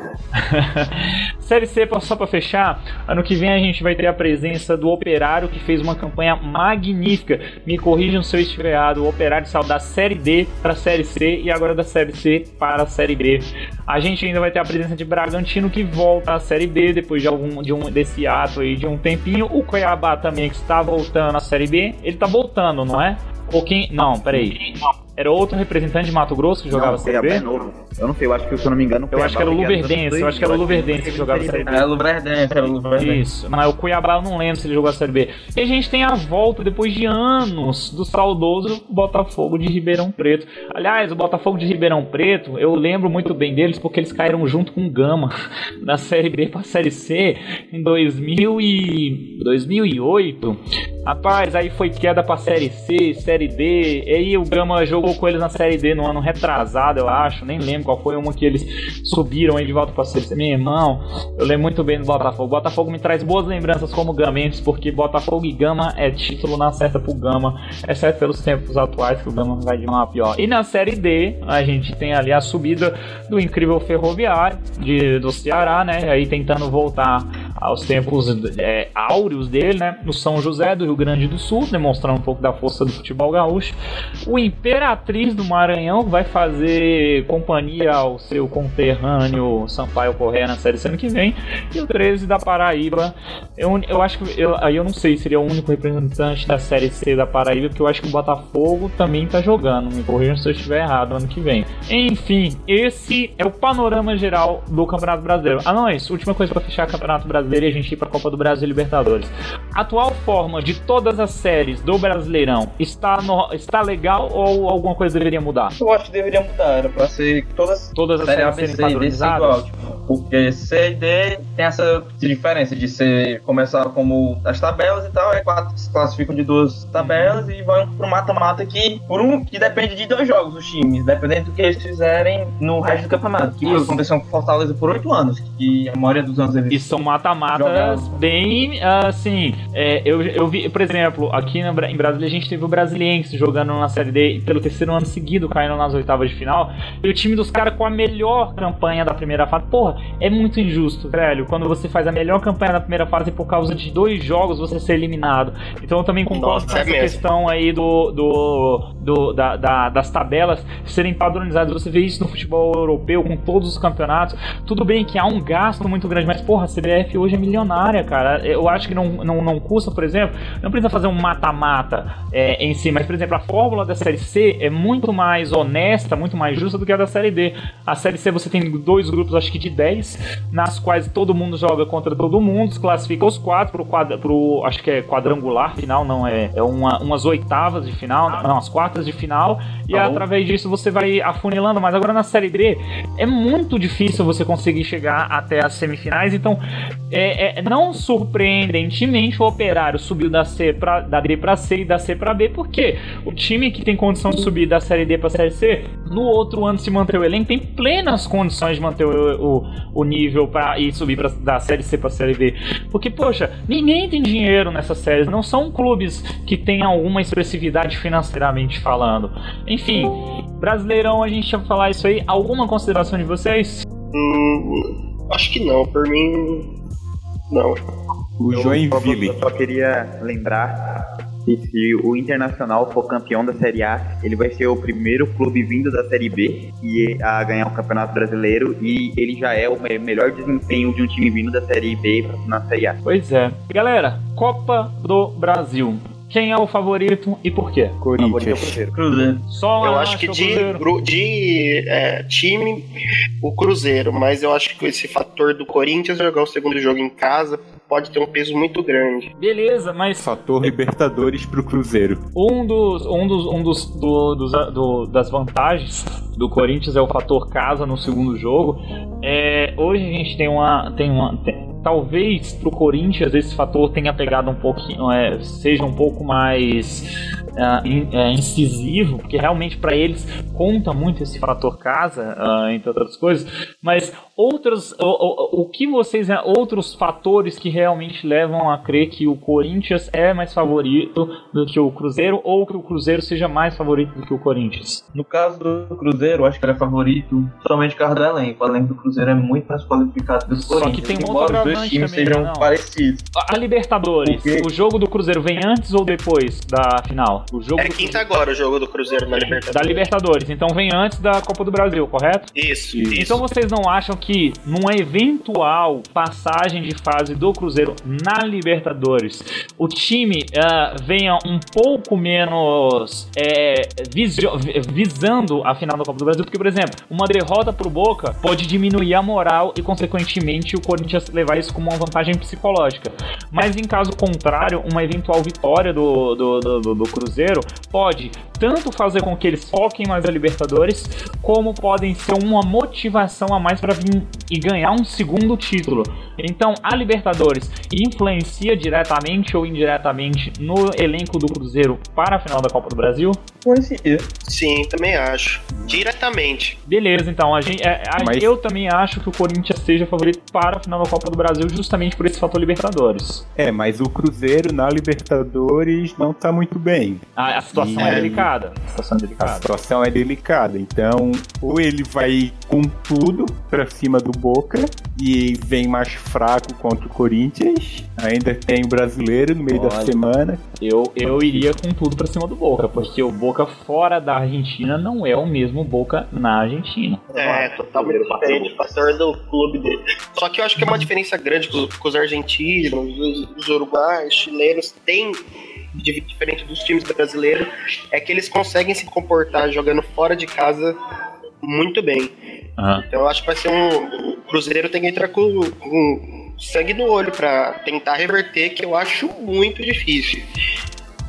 série C, só pra fechar, ano que vem a gente vai ter a presença do Operário, que fez uma campanha magnífica. Me corrijam se eu estiver errado, o Operário saiu da Série D pra Série C e agora da Série C para a Série B. A gente ainda vai ter a presença de Bragantino, que volta à Série B depois de algum de um desse ato aí de um tempinho. O Cuiabá também que está voltando à Série B. Ele está voltando, não é? Ou quem? Não, peraí. Era outro representante de Mato Grosso que jogava não, Série B? É novo. Eu não sei, eu acho que se eu não me engano. Eu acho que era o Luverdense, eu acho que era o Luverdense que jogava Série B. Era o Luverdense, era o Luverdense. Isso, mas o Cuiabá eu não lembro se ele jogou a Série B. E a gente tem a volta depois de anos do saudoso Botafogo de Ribeirão Preto. Aliás, o Botafogo de Ribeirão Preto, eu lembro muito bem deles porque eles caíram junto com o Gama da Série B pra Série C em 2000 e 2008. Rapaz, aí foi queda pra Série C, Série D, e aí o Gama jogou com eles na Série D no ano retrasado, eu acho, nem lembro qual foi uma que eles subiram aí de volta pra Série. Meu irmão, eu lembro muito bem do Botafogo. Botafogo me traz boas lembranças como Gamenses, porque Botafogo e Gama é título na certa pro Gama, exceto pelos tempos atuais que o Gama vai de mal pior. E na Série D, a gente tem ali a subida do incrível Ferroviário de, do Ceará, né? Aí tentando voltar aos tempos é, áureos dele, né? No São José do Rio Grande do Sul, demonstrando um pouco da força do futebol gaúcho. O Imperatriz do Maranhão vai fazer companhia ao seu conterrâneo Sampaio Correia na Série ano que vem. E o 13 da Paraíba, eu, eu acho que eu, aí eu não sei, seria o único representante da Série C da Paraíba, porque eu acho que o Botafogo também tá jogando. Me corrijam se eu estiver errado ano que vem. Enfim, esse é o panorama geral do Campeonato Brasileiro. Ah, não, é isso. Última coisa para fechar o Campeonato Brasileiro e a gente ir pra Copa do Brasil e Libertadores. A atual forma de todas as séries do Brasileirão está, no, está legal ou alguma coisa deveria mudar? Eu acho que deveria mudar, era pra ser todas, Todas as série A, séries serem padronizadas? tipo, porque C e D tem essa diferença de ser começar como as tabelas e tal, é quatro se classificam de duas tabelas e vão pro mata-mata que por um que depende de dois jogos os times, dependendo do que eles fizerem no resto do campeonato. Que aconteceu com Fortaleza por oito anos, que a maioria dos anos eles E são mata-matas bem assim. é, eu, eu vi, por exemplo, aqui Bra- em Brasília a gente teve o Brasiliense jogando na Série D e pelo terceiro ano seguido caindo nas oitavas de final. E o time dos caras com a melhor campanha da primeira fase. Porra, é muito injusto, velho. Quando você faz a melhor campanha da primeira fase e por causa de dois jogos você ser eliminado. Então eu também concordo Nossa, com é essa mesmo. questão aí do, do, do- da- da- das tabelas serem padronizadas. Você vê isso no futebol europeu com todos os campeonatos. Tudo bem que há um gasto muito grande, mas porra, a CBF hoje é milionária, cara. Eu acho que não, não, não custa, por exemplo, não precisa fazer um mata-mata é, em si, mas por exemplo, a fórmula da Série C é muito mais honesta, muito mais justa do que a da Série D. A Série C você tem dois grupos, acho que de 10, nas quais todo mundo joga contra todo mundo, se classifica os quatro pro, quadra, pro acho que é quadrangular final, não é, é uma, umas oitavas de final, não, as quartas de final, e Tá através disso você vai afunilando, mas agora na Série D é muito difícil você conseguir chegar até as semifinais, então é, é- não surpreendentemente o Operário subiu da C pra, da D para C e da C para B, porque o time que tem condição de subir da Série D para Série C, no outro ano se manter o elenco tem plenas condições de manter o, o, o nível para ir subir pra, da Série C para Série B, porque poxa, ninguém tem dinheiro nessas séries, não são clubes que têm alguma expressividade financeiramente falando. Enfim, Brasileirão, a gente ia falar isso aí. Alguma consideração de vocês? Hum, acho que não, por mim. Não. O Eu Joinville. só queria lembrar que se o Internacional for campeão da Série A, ele vai ser o primeiro clube vindo da Série B e a ganhar o Campeonato Brasileiro e ele já é o me- melhor desempenho de um time vindo da Série B na Série A. Pois é. Galera, Copa do Brasil. Quem é o favorito e por quê? Favorito é o Corinthians. Cruzeiro. Cruzeiro. Só Eu acho que de, de é, time, o Cruzeiro, mas eu acho que esse fator do Corinthians jogar o segundo jogo em casa pode ter um peso muito grande. Beleza, mas Fator Libertadores pro Cruzeiro. um dos, um dos, um dos, do- dos- do- das vantagens do Corinthians é o fator casa no segundo jogo. É, hoje a gente tem uma, tem uma, tem- talvez pro Corinthians esse fator tenha pegado um pouquinho, é, seja um pouco mais ah, é, incisivo, porque realmente para eles conta muito esse fator casa, ah, entre outras coisas. Mas outros, o, o, o que vocês, outros fatores que realmente levam a crer que o Corinthians é mais favorito do que o Cruzeiro ou que o Cruzeiro seja mais favorito do que o Corinthians? No caso do Cruzeiro, eu acho que ele é favorito somente por causa do elenco. O elenco do Cruzeiro é muito mais qualificado do que o Só que Corinthians. tem um embora outro os dois times também, sejam não? parecidos. A Libertadores, Porque- o jogo do Cruzeiro vem antes ou depois da final? O jogo É quinta agora o jogo do Cruzeiro na Libertadores. da Libertadores, então vem antes da Copa do Brasil, correto? Isso, Isso. isso. Então vocês não acham que numa eventual passagem de fase do Cruzeiro na Libertadores, o time ah, venha um pouco menos é, visando a final da Copa do Brasil? Porque, por exemplo, uma derrota pro Boca pode diminuir a moral e, consequentemente, o Corinthians levar isso como uma vantagem psicológica. Mas em caso contrário, uma eventual vitória do, do, do, do- do Cruzeiro pode tanto fazer com que eles foquem mais a Libertadores, como podem ser uma motivação a mais para vir e ganhar um segundo título. Então, a Libertadores influencia diretamente ou indiretamente no elenco do Cruzeiro para a final da Copa do Brasil? Conhecia. Sim, também acho. Diretamente. Beleza, então a gente, é, a- Mas- eu também acho que o Corinthians seja favorito para a final da Copa do Brasil, justamente por esse fator Libertadores. É, mas o Cruzeiro na Libertadores não tá muito bem. A, a situação E é delicada. A situação é A delicada. situação é delicada. Então, ou ele vai com tudo pra cima do Boca e vem mais fraco contra o Corinthians. Ainda tem o brasileiro no meio Olha. da semana. Eu, eu iria com tudo pra cima do Boca, porque o Boca fora da Argentina não é o mesmo Boca na Argentina. É, totalmente diferente. O fator do clube dele. Só que eu acho que é uma diferença grande com, com os argentinos, os, os uruguaios, chilenos, tem diferente dos times brasileiros, é que eles conseguem se comportar jogando fora de casa muito bem. Aham. Então eu acho que vai ser um. O Cruzeiro tem que entrar com, com sangue no olho pra tentar reverter, que eu acho muito difícil.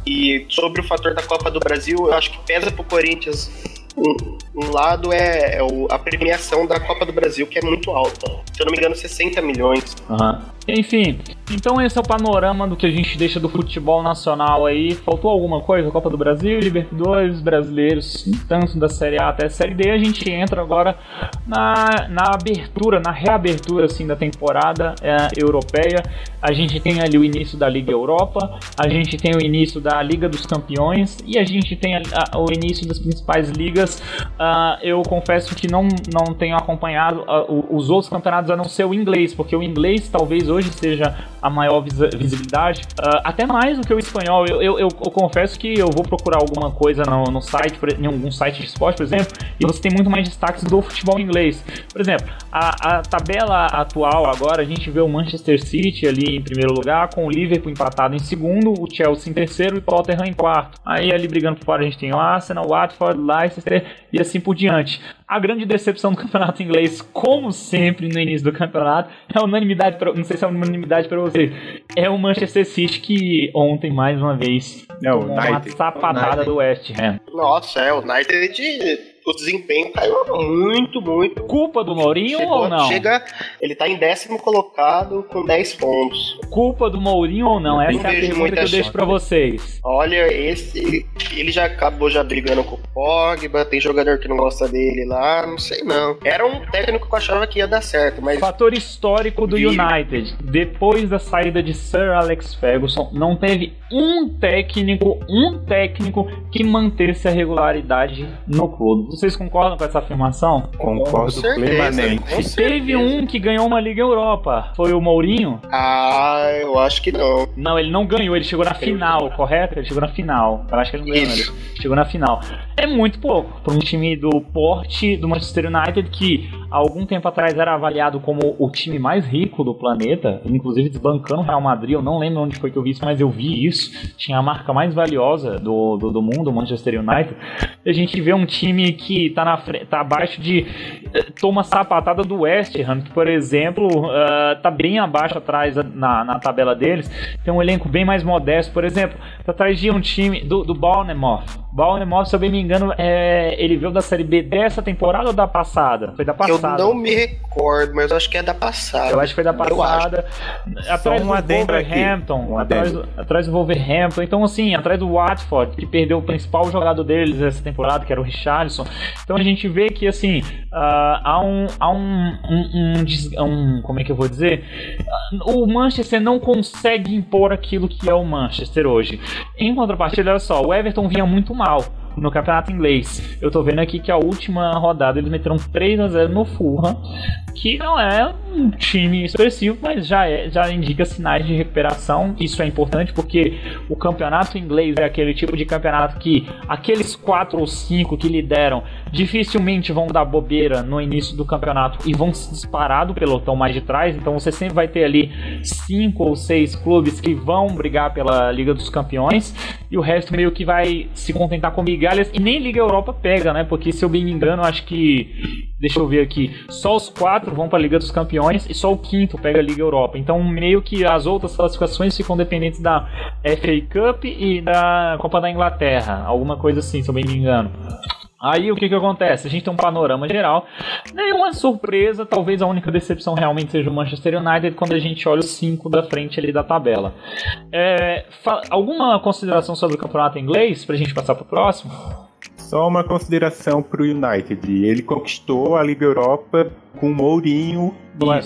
E sobre o fator da Copa do Brasil, eu acho que pesa pro Corinthians. Um, um lado é, é o- a premiação da Copa do Brasil, que é muito alta. Se eu não me engano, 60 milhões. Aham. Enfim, então esse é o panorama do que a gente deixa do futebol nacional aí. Faltou alguma coisa? Copa do Brasil, Libertadores, brasileiros, tanto da Série A até a Série D. A gente entra agora na, na abertura, na reabertura assim, da temporada é, europeia. A gente tem ali o início da Liga Europa, a gente tem o início da Liga dos Campeões e a gente tem a- a- o início das principais ligas. Ah, eu confesso que não, não tenho acompanhado o- os outros campeonatos a não ser o inglês, porque o inglês talvez hoje seja a maior visibilidade, ah, até mais do que o espanhol. Eu, eu, eu- eu confesso que eu vou procurar alguma coisa no, no site, em algum site de esporte, por exemplo, e você tem muito mais destaques do futebol inglês. Por exemplo, a, a tabela atual agora, a gente vê o Manchester City ali em primeiro lugar, com o Liverpool empatado em segundo, o Chelsea em terceiro e o Tottenham em quarto. Aí ali brigando por fora a gente tem o Arsenal, o Watford, Leicester e assim por diante. A grande decepção do campeonato inglês, como sempre no início do campeonato, é unanimidade, pra, não sei se é unanimidade para você, é o Manchester City que ontem mais uma vez Não, tomou uma sapatada do West Ham. Nossa, é, o United, o desempenho caiu muito, muito. Culpa do Mourinho Chegou- ou não? Chega, ele tá em décimo colocado com 10 pontos. Culpa do Mourinho ou não? Essa Não é a pergunta que eu deixo pra vocês. Olha, esse. Ele já acabou já brigando com o Pogba, tem jogador que não gosta dele lá, não sei não. Era um técnico que eu achava que ia dar certo, mas Fator histórico do Vi. United. Depois da saída de Sir Alex Ferguson, não teve um técnico, um técnico que mantesse a regularidade no clube. Vocês concordam com essa afirmação? Concordo com certeza, plenamente. com Teve um que ganhou uma Liga Europa. Foi o Mourinho? Ah, eu acho que não. Não, ele não ganhou, ele chegou na final, correto? Ele chegou na final. Eu acho que ele não ganhou, Isso. ele chegou na final. É muito pouco para um time do porte do Manchester United que há algum tempo atrás era avaliado como o time mais rico do planeta, inclusive desbancando o Real Madrid. Eu não lembro onde foi que eu vi isso, mas eu vi isso. Tinha a marca mais valiosa do, do, do mundo, o Manchester United. E a gente vê um time que tá, na, tá abaixo de. eh, Toma sapatada do West Ham, que, por exemplo, ah, tá bem abaixo atrás na, na tabela deles. Tem um elenco bem mais modesto, por exemplo, tá atrás de um time do, do Bournemouth. Bournemouth, se eu bem me engano, é, ele veio da Série B dessa temporada ou da passada? Foi da passada. Eu não me recordo, mas eu acho que é da passada. Eu acho que foi da passada. Atrás do Wolverhampton. um atrás, do, atrás do Wolverhampton. Então, assim, atrás do Watford, que perdeu o principal jogador deles essa temporada, que era o Richarlison. Então a gente vê que, assim, ah, há um. Há um, um, um des- um- Como é que eu vou dizer? O Manchester não consegue impor aquilo que é o Manchester hoje. Em contrapartida, olha só, o Everton vinha muito mal Th no campeonato inglês. Eu tô vendo aqui que a última rodada eles meteram 3 a 0 no Fulham, que não é um time expressivo, mas já é, já indica sinais de recuperação. Isso é importante porque o campeonato inglês é aquele tipo de campeonato que aqueles 4 ou 5 que lideram dificilmente vão dar bobeira no início do campeonato e vão se disparar do pelotão mais de trás. Então você sempre vai ter ali 5 ou 6 clubes que vão brigar pela Liga dos Campeões e o resto meio que vai se contentar com migalhas e nem Liga Europa pega, né? Porque se eu bem me engano, acho que deixa eu ver aqui, só os quatro vão para a Liga dos Campeões e só o quinto pega a Liga Europa. Então meio que as outras classificações ficam dependentes da FA Cup e da Copa da Inglaterra, alguma coisa assim, se eu bem me engano. Aí o que que acontece? A gente tem um panorama geral. Nenhuma surpresa, talvez a única decepção realmente seja o Manchester United quando a gente olha os cinco da frente ali da tabela. É, alguma consideração sobre o campeonato inglês pra gente passar pro próximo? Só uma consideração pro United. Ele conquistou a Liga Europa com o Mourinho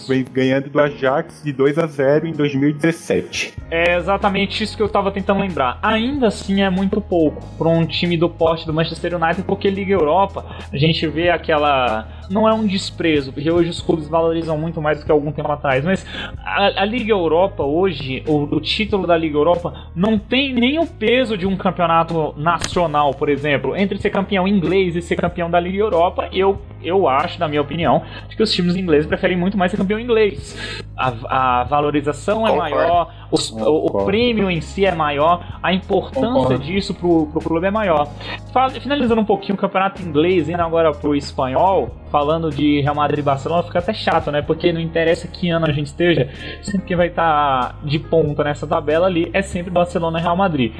vem ganhando do Ajax de 2 a 0 em 2017. É exatamente isso que eu tava tentando lembrar. Ainda assim é muito pouco para um time do porte do Manchester United, porque Liga Europa, a gente vê aquela. Não é um desprezo, porque hoje os clubes valorizam muito mais do que algum tempo atrás, mas a, a Liga Europa hoje, o, o título da Liga Europa, não tem nem o peso de um campeonato nacional, por exemplo. Entre ser campeão inglês e ser campeão da Liga Europa, eu, eu acho, na minha opinião, que os times ingleses preferem muito mais ser campeão inglês. A, a valorização é maior, os, o, o, prêmio em si é maior, a importância Concordo. disso pro, pro clube é maior. Finalizando um pouquinho o campeonato inglês, indo agora pro espanhol, falando de Real Madrid e Barcelona, fica até chato, né? Porque não interessa que ano a gente esteja, sempre que vai estar tá de ponta nessa tabela ali é sempre Barcelona e Real Madrid.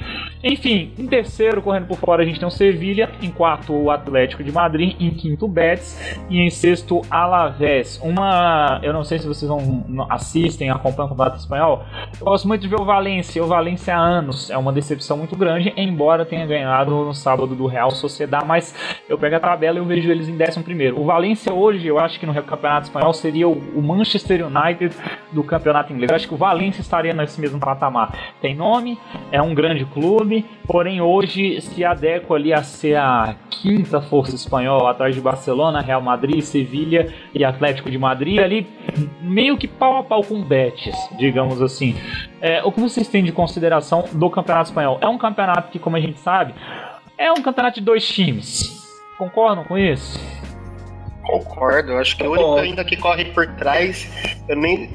Enfim, em terceiro, correndo por fora, a gente tem o Sevilha, em quarto, o Atlético de Madrid, em quinto, o Betis e em sexto, Alavés. Uma, eu não sei se vocês vão, assistem, acompanham o Campeonato Espanhol, eu gosto muito de ver o Valência. O Valência há anos é uma decepção muito grande, embora tenha ganhado no sábado do Real Sociedad, mas eu pego a tabela e eu vejo eles em décimo primeiro. O Valência hoje, eu acho que no Campeonato Espanhol seria o Manchester United do Campeonato Inglês. Eu acho que o Valência estaria nesse mesmo patamar. Tem nome, é um grande clube, porém hoje se adequa ali a ser a quinta força espanhola, atrás de Barcelona, Real Madrid, Sevilha e Atlético de Madrid, ali meio que pau a pau com Betis, digamos assim. É, o que vocês têm de consideração do Campeonato Espanhol? É um campeonato que, como a gente sabe, é um campeonato de dois times. Concordam com isso? Concordo, acho que o único ainda que corre por trás, eu nem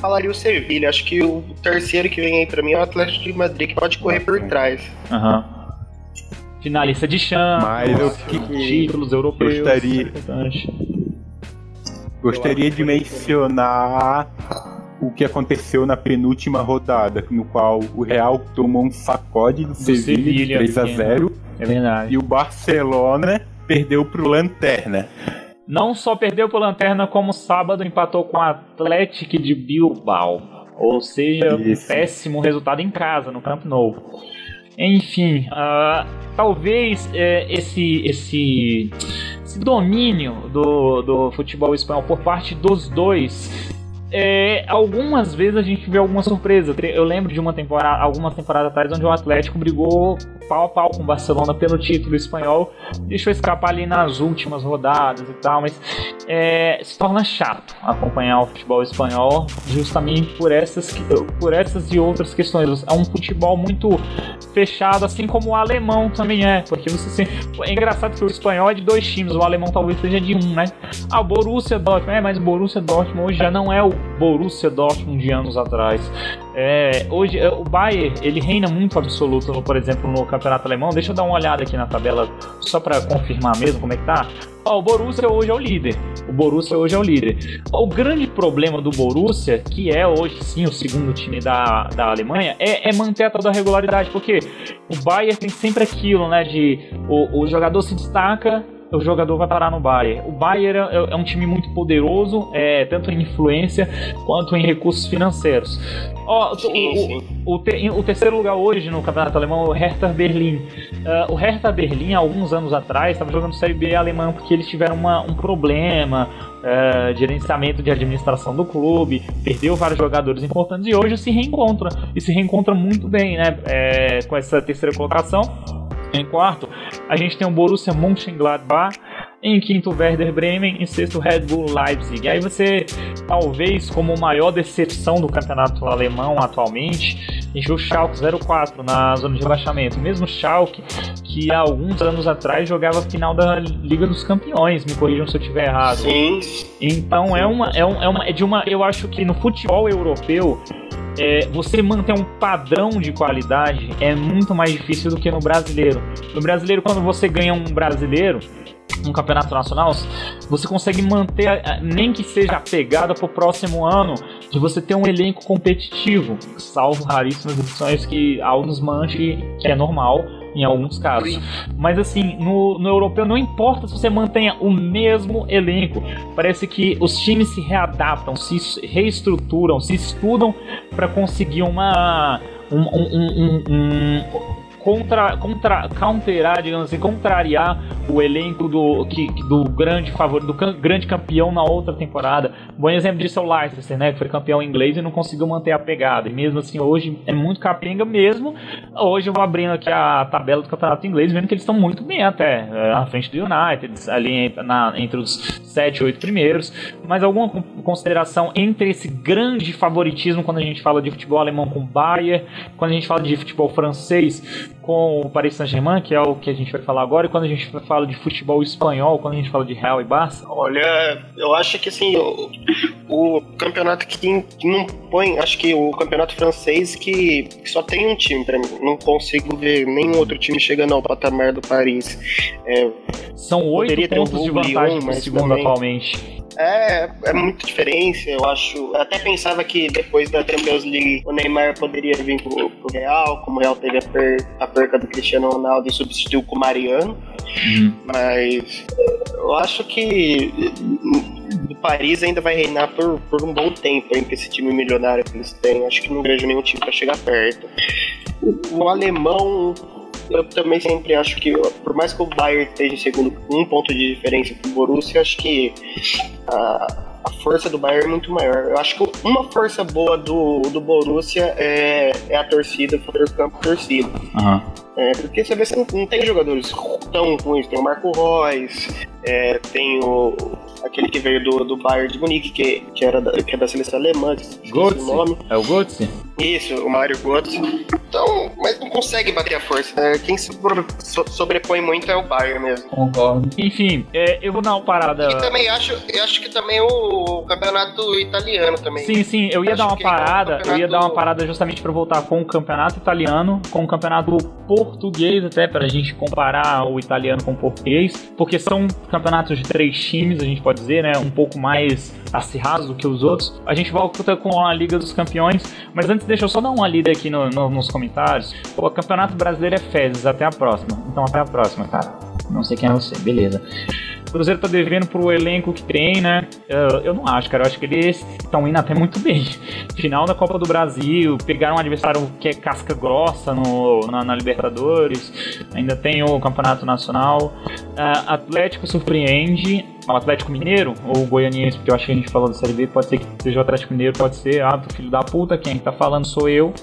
falaria o Sevilha. Acho que o terceiro que vem aí pra mim é o Atlético de Madrid, que pode correr por trás. Aham. Uhum. Finalista de chão, mas eu que títulos europeus. Gostaria, gostaria de mencionar o que aconteceu na penúltima rodada, no qual o Real tomou um sacode do, do Sevilha, 3 a 0 é verdade. E o Barcelona perdeu pro Lanterna. Não só perdeu pro Lanterna, como sábado empatou com o Atlético de Bilbao. Ou seja, Isso. um péssimo resultado em casa, no Campo Novo. Enfim, uh, talvez uh, esse, esse, esse domínio do, do futebol espanhol por parte dos dois é, algumas vezes a gente vê alguma surpresa. Eu lembro de uma temporada, algumas temporadas atrás, onde o Atlético brigou pau a pau com o Barcelona pelo título espanhol, deixou escapar ali nas últimas rodadas e tal, mas é, se torna chato acompanhar o futebol espanhol justamente por essas, por essas e outras questões. É um futebol muito fechado, assim como o alemão também é, porque você é engraçado que o espanhol é de dois times, o alemão talvez seja de um, né? Ah, o Borussia Dortmund, é, mas o Borussia Dortmund hoje já não é o Borussia Dortmund de anos atrás. É, hoje é, o Bayern ele reina muito absoluto, por exemplo, no campeonato alemão. Deixa eu dar uma olhada aqui na tabela só para confirmar mesmo como é que tá. O Borussia hoje é o líder. O Borussia hoje é o líder. O grande problema do Borussia, que é hoje sim o segundo time da, da Alemanha, é, é manter toda a regularidade, porque o Bayern tem sempre aquilo, né, de o, o jogador se destaca o jogador vai parar no Bayern. O Bayern é, é um time muito poderoso, é, tanto em influência quanto em recursos financeiros. O, o, o, o, terceiro lugar hoje no campeonato alemão é o Hertha Berlim. Uh, o Hertha Berlim, há alguns anos atrás, estava jogando Série B alemã porque eles tiveram uma, um problema uh, de gerenciamento de administração do clube, perdeu vários jogadores importantes e hoje se reencontra. E se reencontra muito bem, né? É, com essa terceira colocação em quarto, a gente tem o Borussia Mönchengladbach. Em quinto, Werder Bremen. Em sexto, Red Bull Leipzig. E aí você, talvez, como maior decepção do campeonato alemão atualmente, encheu o Schalke 04 na zona de rebaixamento. Mesmo Schalke, que há alguns anos atrás jogava a final da Liga dos Campeões. Me corrijam se eu estiver errado. Sim. Então é uma, é, um, é uma, é de uma, eu acho que no futebol europeu é, você manter um padrão de qualidade é muito mais difícil do que no brasileiro. No brasileiro, quando você ganha um brasileiro, um campeonato nacional, você consegue manter, nem que seja a pegada para o próximo ano, de você ter um elenco competitivo, salvo raríssimas opções que alguns manche, que é normal, em alguns casos. Mas assim, no, no europeu não importa se você mantenha o mesmo elenco. Parece que os times se readaptam, se reestruturam, se estudam para conseguir uma. Um, um, um, contra, contra, counterar, digamos assim, contrariar o elenco do, que, do grande favorito, do can, grande campeão na outra temporada. bom exemplo disso é o Leicester, né? Que foi campeão inglês e não conseguiu manter a pegada. E mesmo assim, hoje é muito capenga mesmo. Hoje eu vou abrindo aqui a tabela do campeonato inglês, vendo que eles estão muito bem até, é, à frente do United, ali na, entre os 7 e 8 primeiros. Mas alguma consideração entre esse grande favoritismo quando a gente fala de futebol alemão com Bayern, quando a gente fala de futebol francês com o Paris Saint-Germain, que é o que a gente vai falar agora, e quando a gente fala de futebol espanhol, quando a gente fala de Real e Barça? Olha, eu acho que assim, o, o campeonato que, não põe, acho que o campeonato francês que, só tem um time para mim, não consigo ver nenhum outro time chegando ao patamar do Paris. É, São oito pontos um de vantagem para o segundo também, atualmente. É, é muita diferença, eu acho. Eu até pensava que depois da Champions League o Neymar poderia vir pro, pro Real, como o Real teve a, per, a perca do Cristiano Ronaldo e substituiu com o Mariano. Hum. Mas eu acho que o Paris ainda vai reinar por, por um bom tempo em que esse time milionário que eles têm. Acho que não vejo nenhum time para chegar perto. O, o alemão eu também sempre acho que, por mais que o Bayern esteja em segundo um ponto de diferença com o Borussia, acho que a, a força do Bayern é muito maior. Eu acho que uma força boa do, do Borussia é, é a torcida, o fator campo torcida. Uhum. É, porque você vê que não, não tem jogadores tão ruins. Tem o Marco Reus, é, tem o, aquele que veio do, do Bayern de Munique, que, que, era da, que é da seleção alemã, o nome. É o Götze? Isso, o Mário Götze. Então, mas não consegue bater a força. Né? Quem se sobrepõe muito é o Bayern mesmo. Concordo. Enfim, é, eu vou dar uma parada. E também acho, eu acho que também o campeonato italiano também. Sim, sim, eu ia acho dar uma parada, campeonato... eu ia dar uma parada justamente para voltar com o campeonato italiano, com o campeonato português até para a gente comparar o italiano com o português, porque são campeonatos de três times, a gente pode dizer, né, um pouco mais acirrados do que os outros. A gente volta com a Liga dos Campeões, mas antes deixa eu só dar uma lida aqui no, no, nos comentários. O Campeonato Brasileiro é fezes, até a próxima. Então até a próxima, cara. Não sei quem é você, beleza. Cruzeiro tá devendo pro elenco que tem, né? Eu, eu não acho, cara. Eu acho que eles estão indo até muito bem. Final da Copa do Brasil, pegaram um adversário que é casca grossa no, na, na Libertadores, ainda tem o Campeonato Nacional. Uh, Atlético surpreende. O Atlético Mineiro ou o Goianiense, porque eu acho que a gente falou da Série B, pode ser que seja o Atlético Mineiro, pode ser, ah, filho da puta, quem tá falando sou eu.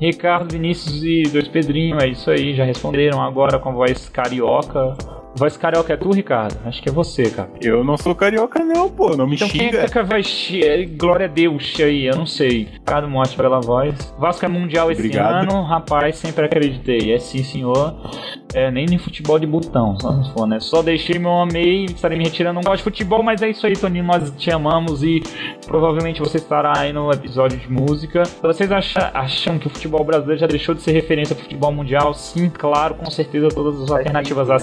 Ricardo, Vinícius e dois Pedrinho, é isso aí, já responderam agora com a voz carioca. Voz carioca é tu, Ricardo? Acho que é você, cara. Eu não sou carioca, não, pô. Não me então xinga. Então quem é que é voz... Glória a Deus aí, eu não sei. Ricardo mostra pela voz. Vasco é mundial esse Obrigado. ano, rapaz, sempre acreditei. É sim, senhor. É, nem nem futebol de botão, só não for, né? Só deixei meu amei, estarei me retirando. Não gosto de futebol, mas é isso aí, Toninho. Nós te amamos e provavelmente você estará aí no episódio de música. Vocês acham, acham que o futebol brasileiro já deixou de ser referência ao futebol mundial? Sim, claro, com certeza todas as alternativas né?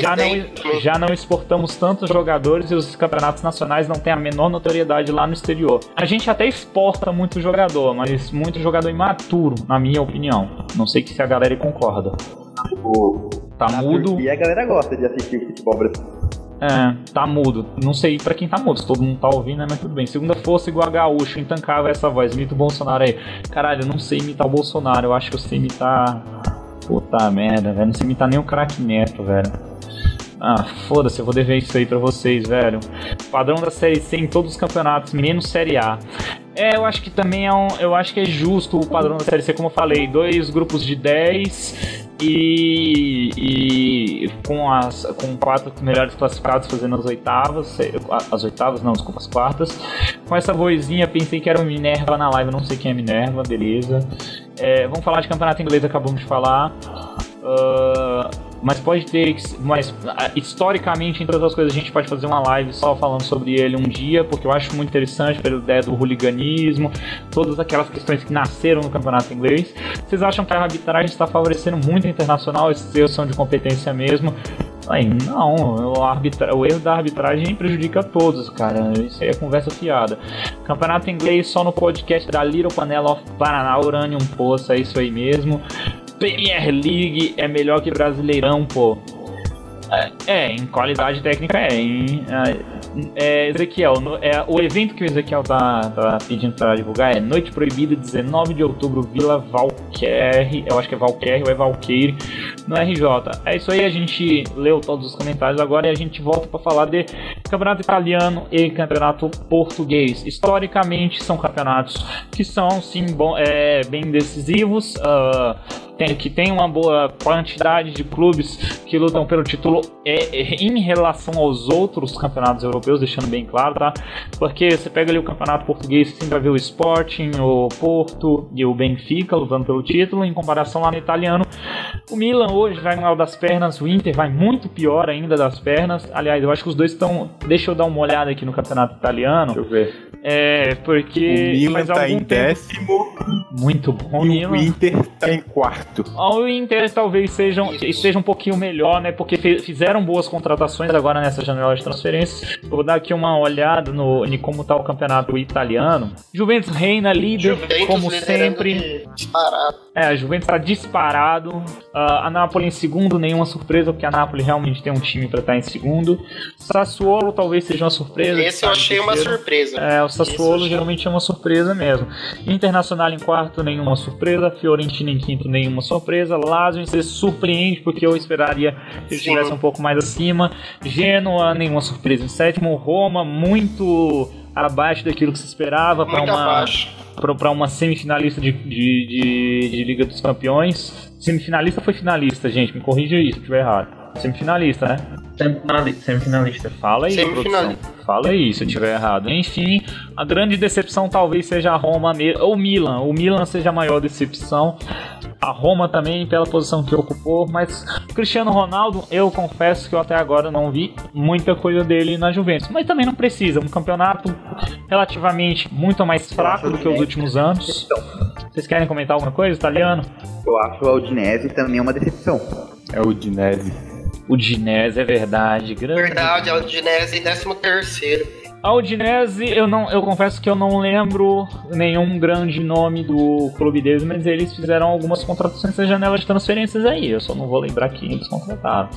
Já não, já não exportamos tantos jogadores e os campeonatos nacionais não têm a menor notoriedade lá no exterior. A gente até exporta muito jogador, mas muito jogador imaturo, na minha opinião. Não sei se a galera concorda. O, tá mudo. E a galera gosta de assistir futebol brasileiro. É, tá mudo. Não sei pra quem tá mudo, se todo mundo tá ouvindo, né? Mas tudo bem. Segunda força igual a gaúcho, intancável essa voz. Imita o Bolsonaro aí. Caralho, eu não sei imitar o Bolsonaro, eu acho que eu sei imitar. Puta merda, velho. Não sei imitar nem o craque neto, velho. Ah, foda-se, eu vou dever isso aí pra vocês, velho. Padrão da Série C em todos os campeonatos, menos Série A. É, eu acho que também é um, eu acho que é justo o padrão da Série C, como eu falei, dois grupos de 10 e, e com as com quatro melhores classificados fazendo as oitavas, as oitavas não, desculpa, as quartas. Com essa vozinha, pensei que era o Minerva na live, não sei quem é Minerva, beleza. É, vamos falar de campeonato inglês, acabamos de falar. Uh, mas pode ter. Mas historicamente, entre outras coisas, a gente pode fazer uma live só falando sobre ele um dia, porque eu acho muito interessante pela ideia do hooliganismo, todas aquelas questões que nasceram no campeonato inglês. Vocês acham que a arbitragem está favorecendo muito a internacional? Esses erros são de competência mesmo? Aí, não, o, arbitra... o erro da arbitragem prejudica todos, cara. Isso aí é conversa fiada. Campeonato inglês só no podcast da Little Panela of Paraná, Uranium Poça, é isso aí mesmo. Premier League é melhor que Brasileirão, pô. É, é em qualidade técnica é. Em, é, é Ezequiel, no, é, o evento que o Ezequiel tá, tá pedindo pra divulgar é Noite Proibida, 19 de outubro, Vila. Valquer, eu acho que é Valquer ou é Valqueire no RJ. É isso aí, a gente leu todos os comentários agora e a gente volta para falar de campeonato italiano e campeonato português. Historicamente são campeonatos que são sim bom, é, bem decisivos. Uh, que tem uma boa quantidade de clubes que lutam pelo título é, é, em relação aos outros campeonatos europeus, deixando bem claro, tá? Porque você pega ali o campeonato português, você sempre vai ver o Sporting, o Porto e o Benfica lutando pelo título, em comparação lá no italiano. O Milan hoje vai mal das pernas, o Inter vai muito pior ainda das pernas. Aliás, eu acho que os dois estão. Deixa eu dar uma olhada aqui no campeonato italiano. Deixa eu ver. É, porque. O Milan tá em tempo- décimo Muito bom, e Milan. o Inter tá em quarto. O Inter talvez seja, esteja um pouquinho melhor, né? Porque fizeram boas contratações agora nessa janela de transferências. Vou dar aqui uma olhada no, em como tá o campeonato italiano. Juventus reina líder, Juventus como sempre. Disparado. É, a Juventus está disparado. Ah, a Napoli em segundo, nenhuma surpresa, porque a Napoli realmente tem um time para estar em segundo. Sassuolo talvez seja uma surpresa. Esse eu tá achei uma surpresa. É, o Esse Sassuolo achei. geralmente é uma surpresa mesmo. Internacional em quarto, nenhuma surpresa. Fiorentina em quinto, nenhuma surpresa. Lazio sexto, surpreende, porque eu esperaria que ele estivesse um pouco mais acima. Genoa, nenhuma surpresa em sétimo. Roma, muito abaixo daquilo que se esperava para uma para uma semifinalista de, de, de, de Liga dos Campeões. Semifinalista foi finalista, gente. Me corrija isso se estiver errado. Semifinalista, né? Semifinalista. semifinalista. Fala aí, Semifinalista. produção. Fala aí se eu estiver errado. Enfim, a grande decepção talvez seja a Roma ou o Milan. O Milan seja a maior decepção. A Roma também pela posição que ocupou, mas o Cristiano Ronaldo, eu confesso que eu até agora não vi muita coisa dele na Juventus. Mas também não precisa, um campeonato relativamente muito mais fraco do que os últimos anos. Vocês querem comentar alguma coisa, italiano? Eu acho a Udinese também uma decepção. É o Dinese. O Dinese é verdade, grande. Verdade, é o Udinese em 13 terceiro. A Udinese, eu não, eu confesso que eu não lembro nenhum grande nome do clube deles, mas eles fizeram algumas contratações nessa janela de transferências aí. Eu só não vou lembrar quem eles contrataram.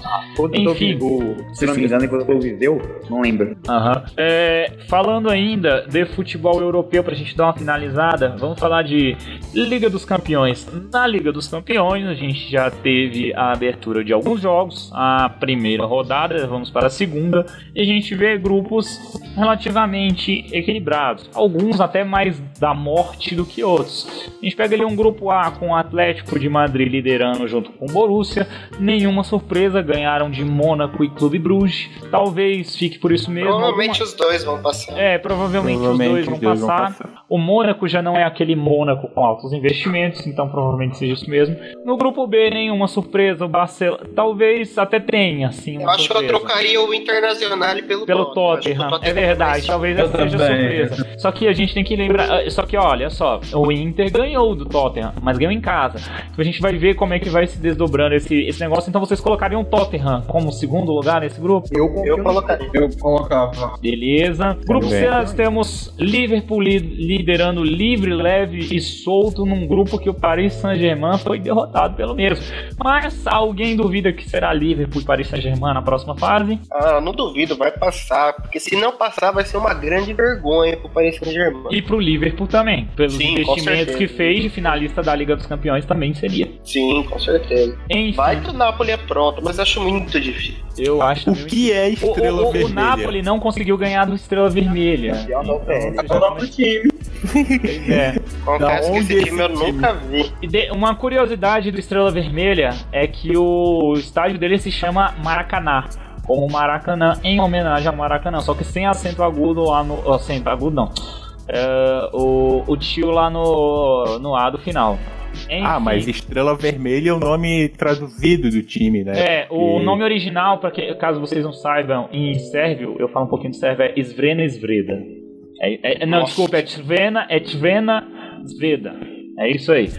Enfim. O, se não me engano, enquanto eu Viseu, não lembro. Aham. É, falando ainda de futebol europeu, pra gente dar uma finalizada, vamos falar de Liga dos Campeões. Na Liga dos Campeões, a gente já teve a abertura de alguns jogos, a primeira rodada, vamos para a segunda, e a gente vê grupos relativamente equilibrados. Alguns até mais da morte do que outros. A gente pega ali um grupo A com o Atlético de Madrid liderando junto com o Borussia. Nenhuma surpresa, ganharam de Mônaco e Clube Bruges. Talvez fique por isso mesmo. Provavelmente Alguma- os dois vão passar. É, provavelmente, Provavelmente os dois vão dois vão passar. passar. O Mônaco já não é aquele Mônaco com altos investimentos, então provavelmente seja isso mesmo. No grupo B, nenhuma surpresa. O Barcelona, talvez até tenha, sim, uma Eu acho que eu surpresa. trocaria o Internacional pelo, Pelo Tottenham. Tottenham, é Tottenham verdade, talvez Eu essa seja surpresa. Só que a gente tem que lembrar, ah, só que olha só, o Inter ganhou do Tottenham, mas ganhou em casa. Então a gente vai ver como é que vai se desdobrando esse, esse negócio. Então vocês colocariam o Tottenham como segundo lugar nesse grupo? Eu Eu colocaria. Eu colocava. Beleza. Grupo C, nós temos Liverpool li- liderando livre, leve e solto num grupo que o Paris Saint-Germain foi derrotado pelo mesmo. Mas alguém duvida que será Liverpool e Paris Saint-Germain na próxima fase? Ah, não duvido, vai passar. Porque se não passar, vai ser uma grande vergonha pro Paris Saint-Germain. E pro Liverpool também. Pelos Sim, investimentos que fez de finalista da Liga dos Campeões também seria. Sim, com certeza. Enfim, Vai que o Napoli é pronto, mas acho muito difícil. eu acho O também- que é O, Estrela o- o- o Vermelha? Napoli não conseguiu ganhar do Estrela Vermelha. UPL. É o próprio time. É. Confesso que esse time eu nunca vi. E de- uma curiosidade do Estrela Vermelha é que o estádio dele se chama Maracanã. Como Maracanã, em homenagem ao Maracanã, só que sem acento agudo lá no. Acento agudo não. É, o, o tio lá no, no A do final. Ah, Enfim. mas Estrela Vermelha é o nome traduzido do time, né? É, o nome original, para que caso vocês não saibam, em sérvio, eu falo um pouquinho de sérvio, é Svrena Svreda. É, é- não, Nossa. desculpa, é Tvena, é Tvena Sveda. É isso aí.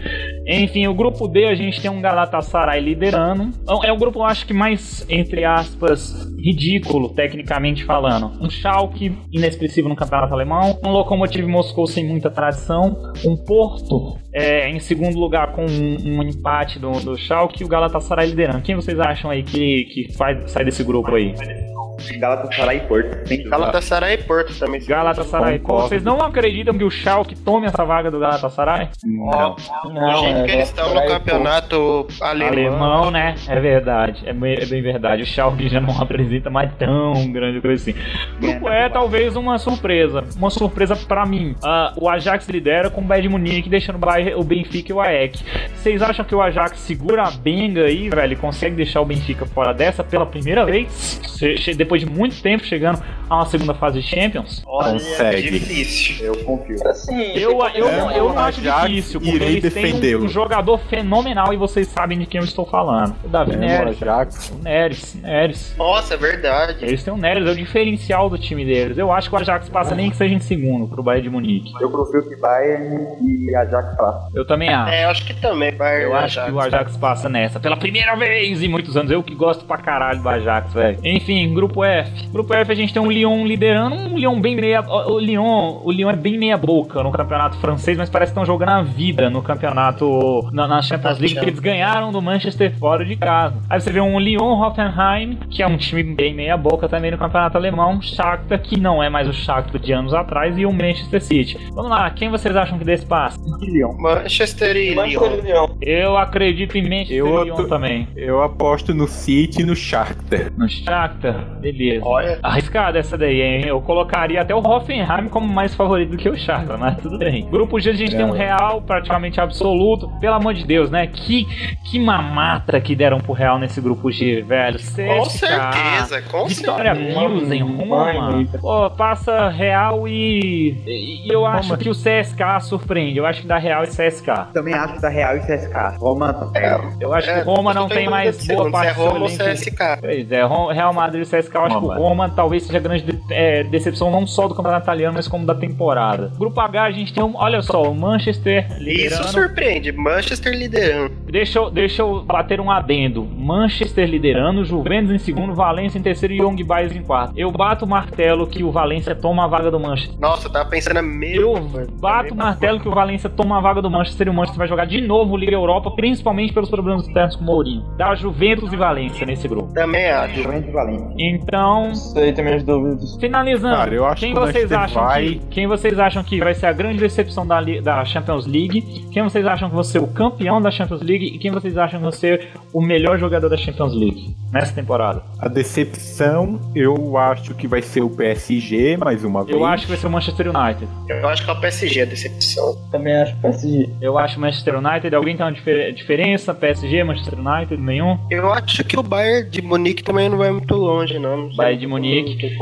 Enfim, o grupo D a gente tem um Galatasaray liderando. É o grupo, acho que mais, entre aspas, ridículo, tecnicamente falando. Um Schalke inexpressivo no campeonato alemão. Um Lokomotiv Moscou sem muita tradição. Um Porto é, em segundo lugar com um, um empate do, do Schalke e o Galatasaray liderando. Quem vocês acham aí que, que faz, sai desse grupo aí? Galatasaray e Porto. Dúvida. Galatasaray e Porto também. Galatasaray. Concordo. Vocês não acreditam que o Schalke tome essa vaga do Galatasaray? Ó, Não, do jeito é, que eles estão no campeonato alemão. Alemão, né? É verdade. É bem, é bem verdade. O Schalke já não apresenta mais tão grande coisa assim. Grupo E, talvez uma surpresa. Uma surpresa pra mim. Ah, o Ajax lidera com o Bayern de Munique, deixando o Bayern- o Benfica e o AEK. Vocês acham que o Ajax segura a benga aí, velho? e Consegue deixar o Benfica fora dessa pela primeira vez? Che- Depois de muito tempo chegando a uma segunda fase de Champions? Olha, Consegue. difícil. Eu confio. Assim, Eu, eu, É, eu o não acho difícil, porque irei eles têm um, um jogador fenomenal e vocês sabem de quem eu estou falando. O Davi É, o Neres. Ajax. O Neres, Neres. Nossa, é verdade. Eles têm o Neres, é o diferencial do time deles. Eu acho que o Ajax passa nem que seja em segundo pro Bayern de Munique. Eu confio que Bayern e Ajax passam. Eu também acho. É, eu acho que também, Bayern. Eu acho que o Ajax passa nessa. Pela primeira vez em muitos anos. Eu que gosto pra caralho do Ajax, velho. Enfim, grupo F. Grupo F a gente tem um Lyon liderando. Um Lyon bem meia. O Lyon, o Lyon é bem meia boca no campeonato francês, mas parece que estão jogando a vida no campeonato. Na, na Champions League, que eles ganharam do Manchester fora de casa. Aí você vê um Lyon Hoffenheim, que é um time bem meia boca também no campeonato alemão. Shakhtar, que não é mais o Shakhtar de anos atrás, e o Manchester City. Vamos lá, quem vocês acham que desse passo? E Lyon. Manchester e Manchester Lyon. Eu acredito em Manchester Eu e Lyon também. Eu aposto no City e no Shakhtar. No Shakhtar, beleza. Olha, Arriscada essa daí, hein? Eu colocaria até o Hoffenheim como mais favorito do que o Shakhtar, mas tudo bem. Grupo G a gente tem um Real praticamente absoluto. Pelo amor de Deus, né? Que, que mamata que deram pro Real nesse Grupo G, velho. com CSKA, certeza, com Vitória certeza. Pilsen, Roma. Pô, passa Real e, e eu acho Roma. que o CSK surpreende. Eu acho que dá Real e CSK. Também acho que da Real e CSK. Roma. Eu acho É, que Roma não tem em mais boa se parte é do seu ou elenco. CSK. Pois é, Real Madrid e CSK, eu acho Roma. que o Roma talvez seja a grande de- é, decepção não só do campeonato italiano, mas como da temporada. Grupo H, a gente tem um, olha só, o Manchester Isso liderando. surpreende. Manchester liderando. Deixa eu, deixa eu bater um adendo. Manchester liderando, Juventus em segundo, Valência em terceiro e Young Boys em quarto. Eu bato o martelo que o Valência toma a vaga do Manchester. Nossa, eu tava pensando a mesma Eu coisa. bato o martelo que o Valência toma a vaga do Manchester e o Manchester vai jogar de novo Liga Europa, principalmente pelos problemas internos com o Mourinho. Dá Juventus e Valência nesse grupo. Também acho. Juventus e Valência. Então, Sei, tem minhas dúvidas. Finalizando, Cara, eu acho quem que o vocês acham vai- que quem vocês acham que vai ser a grande decepção da, da Champions League? Quem vocês acham que vai ser o campeão da Champions League e quem vocês acham que vai ser o melhor jogador da Champions League nessa temporada? A decepção, eu acho que vai ser o PSG mais uma vez. Eu acho que vai ser o Manchester United. Eu acho que é o PSG a decepção. Também acho PSG. Eu acho o Manchester United. Alguém tem uma difer- diferença? PSG, Manchester United, nenhum? Eu acho que o Bayern de Munique também não vai muito longe, não. Sei. Bayern de Munique.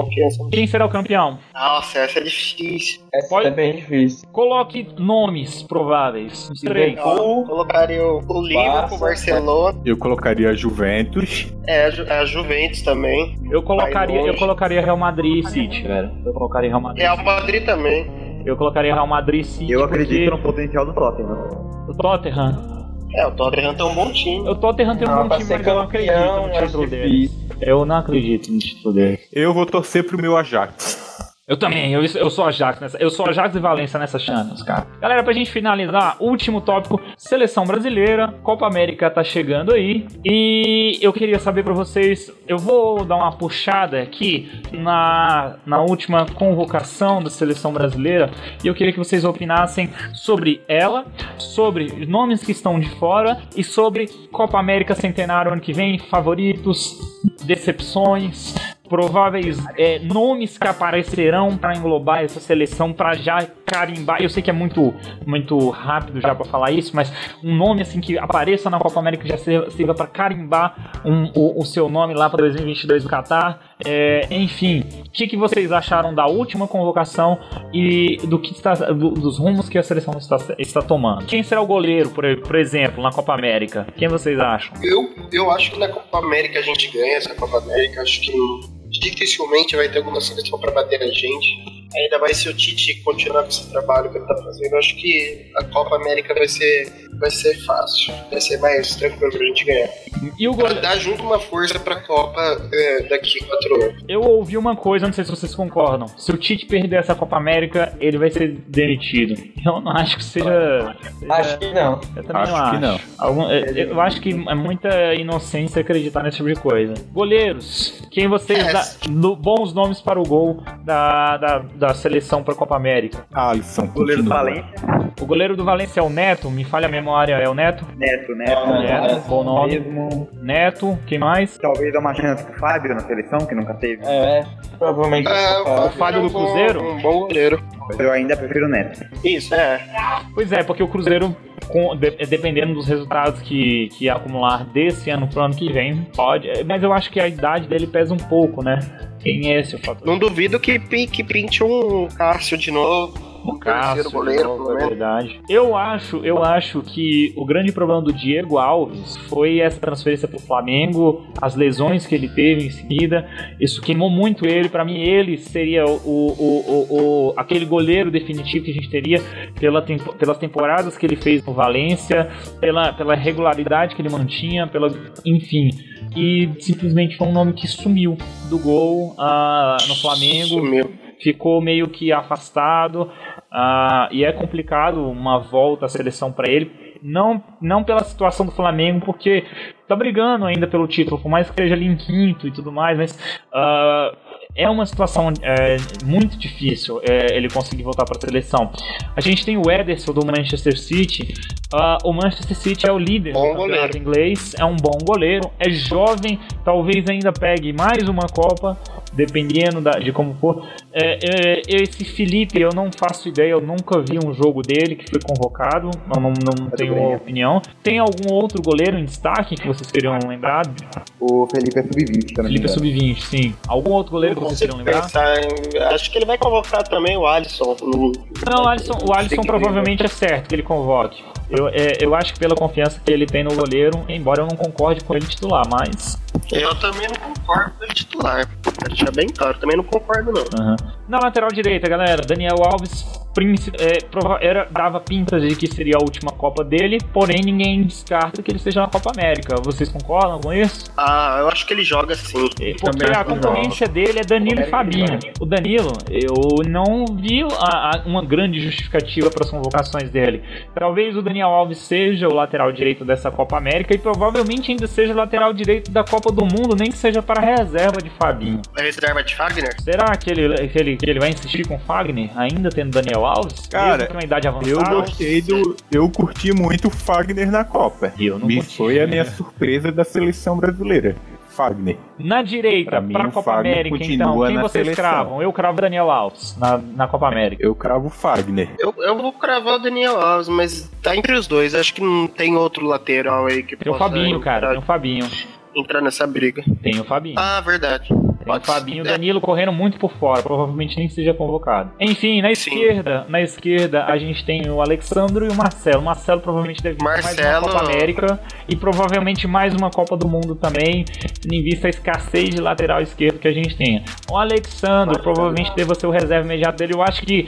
Quem será o campeão? Nossa, essa é difícil. Essa Pode- é bem difícil. Coloque nomes prováveis. Três. Ó, colocaria o, o Liverpool, o Barcelona, Eu colocaria a Juventus. é, a, Ju- a Juventus também. Eu colocaria, eu colocaria Real Madrid e City, velho. Eu colocaria Real Madrid. Real Madrid também. Eu colocaria Real Madrid e City. Eu porque acredito no potencial do Tottenham. O Tottenham. É, o Tottenham tem um bom time. O Tottenham tem um Não, bom time, ser mas eu não acredito campeão, no título dele. Eu não acredito no título dele. Eu vou torcer pro meu Ajax. Eu também, eu, eu sou Ajax nessa, eu sou Ajax e Valência nessa Champions, cara. Galera, pra gente finalizar, último tópico, seleção brasileira, Copa América tá chegando aí, e eu queria saber pra vocês, eu vou dar uma puxada aqui na, na última convocação da seleção brasileira, e eu queria que vocês opinassem sobre ela, sobre nomes que estão de fora, e sobre Copa América Centenário ano que vem, favoritos, decepções, prováveis é, nomes que aparecerão para englobar essa seleção para já carimbar. Eu sei que é muito muito rápido já para falar isso, mas um nome assim que apareça na Copa América já sirva, para carimbar um- o, o seu nome lá para 2022 do Catar. É, enfim, o que, que vocês acharam da última convocação e do que está do- dos rumos que a seleção está, está tomando? Quem será o goleiro, por, por exemplo, na Copa América? Quem vocês acham? Eu, eu acho que na Copa América a gente ganha essa Copa América. Acho que dificilmente vai ter alguma seleção para bater a gente. Ainda mais se o Tite continuar com esse trabalho que ele tá fazendo. Acho que a Copa América vai ser vai ser fácil. Vai ser mais tranquilo pra gente ganhar. E o Pra goleiro. dar junto uma força pra Copa é, daqui a quatro anos. Eu ouvi uma coisa, não sei se vocês concordam. Se o Tite perder essa Copa América, ele vai ser demitido. Eu não acho que seja. seja- Acho que não. Eu também Acho não acho. que não. Algum- eu, eu acho que é muita inocência acreditar nesse tipo de coisa. Goleiros, quem vocês É. dá no- bons nomes para o gol da, da, da seleção para a Copa América? Alisson, Goleiro do. Valência, O goleiro do Valência é o Neto, me falha a memória, é o Neto? Neto, Neto. Neto, bom nome. Mesmo. Neto, quem mais? Talvez dar uma chance pro Fábio na seleção, que nunca teve. É, provavelmente. Ah, o Fábio é um do Cruzeiro? Bom, um bom goleiro. Eu ainda prefiro o Neto. Isso, é. Pois é, porque o Cruzeiro, com- de- dependendo dos resultados que, que acumular desse ano pro ano que vem, pode. Mas eu acho que a idade dele pesa um pouco, né? É esse o fator? Não duvido que, que pinte um Cássio de novo. Cássio, goleiro, pelo é verdade. Eu acho, eu acho que o grande problema do Diego Alves foi essa transferência pro Flamengo, as lesões que ele teve em seguida. Isso queimou muito ele. Pra mim, ele seria o, o, o, o- aquele goleiro definitivo que a gente teria pela pelas temporadas que ele fez no Valência, pela, pela regularidade que ele mantinha, pela, enfim. E simplesmente foi um nome que sumiu do gol ah, no Flamengo Sumiu. Ficou meio que afastado ah, e é complicado uma volta à seleção para ele. Não, não pela situação do Flamengo, porque tá brigando ainda pelo título, por mais que esteja ali em quinto e tudo mais, mas ah, é uma situação é, muito difícil é, ele conseguir voltar para a seleção. A gente tem o Ederson do Manchester City. Ah, o Manchester City é o líder Bom do campeonato inglês, é um bom goleiro, é jovem, talvez ainda pegue mais uma Copa, dependendo da- de como for. É, é, esse Felipe, eu não faço ideia, eu nunca vi um jogo dele que foi convocado, eu não, não tenho bem. opinião. Tem algum outro goleiro em destaque que vocês queriam lembrar? O Felipe é sub-20, se eu não me Felipe é engano. sub-20, sim. Algum outro goleiro que Não vocês queriam lembrar? pensar em- Acho que ele vai convocar também o Alisson. No... Não, o Alisson, o Alisson que provavelmente é certo que ele convoque. Eu, é, eu acho que pela confiança que ele tem no goleiro, embora eu não concorde com ele titular, mas. Eu também não concordo com ele titular. Pra bem claro, também não concordo não. aham. Na lateral direita, galera, Daniel Alves era, dava pintas de que seria a última Copa dele, porém ninguém descarta que ele seja na Copa América. Vocês concordam com isso? Ah, eu acho que ele joga sim. É, Porque a concorrência dele é Danilo e Fabinho. O Danilo, eu não vi a- a- uma grande justificativa para as convocações dele. Talvez o Daniel Alves seja o lateral direito dessa Copa América e provavelmente ainda seja o lateral direito da Copa do Mundo, nem que seja para a reserva de Fabinho. A reserva de Fagner? Será que ele, que ele, que ele vai insistir com o Fagner, ainda tendo Daniel Alves? Cara, Mesmo idade avançada? Eu gostei do. Eu curti muito o Fagner na Copa. Eu não Me curti. foi a minha surpresa da seleção brasileira. Fagner. Na direita, Pra mim, para a o Copa Fagner América, então, quem vocês seleção. cravam? Eu cravo Daniel Alves na, na Copa América. Eu cravo o Fagner. Eu, eu vou cravar o Daniel Alves, mas tá entre os dois. Acho que não tem outro lateral aí que Tem o possa Fabinho, cara, tem o Fabinho. entrar nessa briga. Tem o Fabinho. Ah, verdade. Pode ser. Fabinho o Danilo correndo muito por fora, provavelmente nem seja convocado. Enfim, na Sim. esquerda, na esquerda a gente tem o Alexandro e o Marcelo. O Marcelo provavelmente deve com mais Marcelo- uma Copa América e provavelmente mais uma Copa do Mundo também, em vista a escassez de lateral esquerdo que a gente tem. O Alexandro provavelmente deva ser o reserva imediato dele. Eu acho que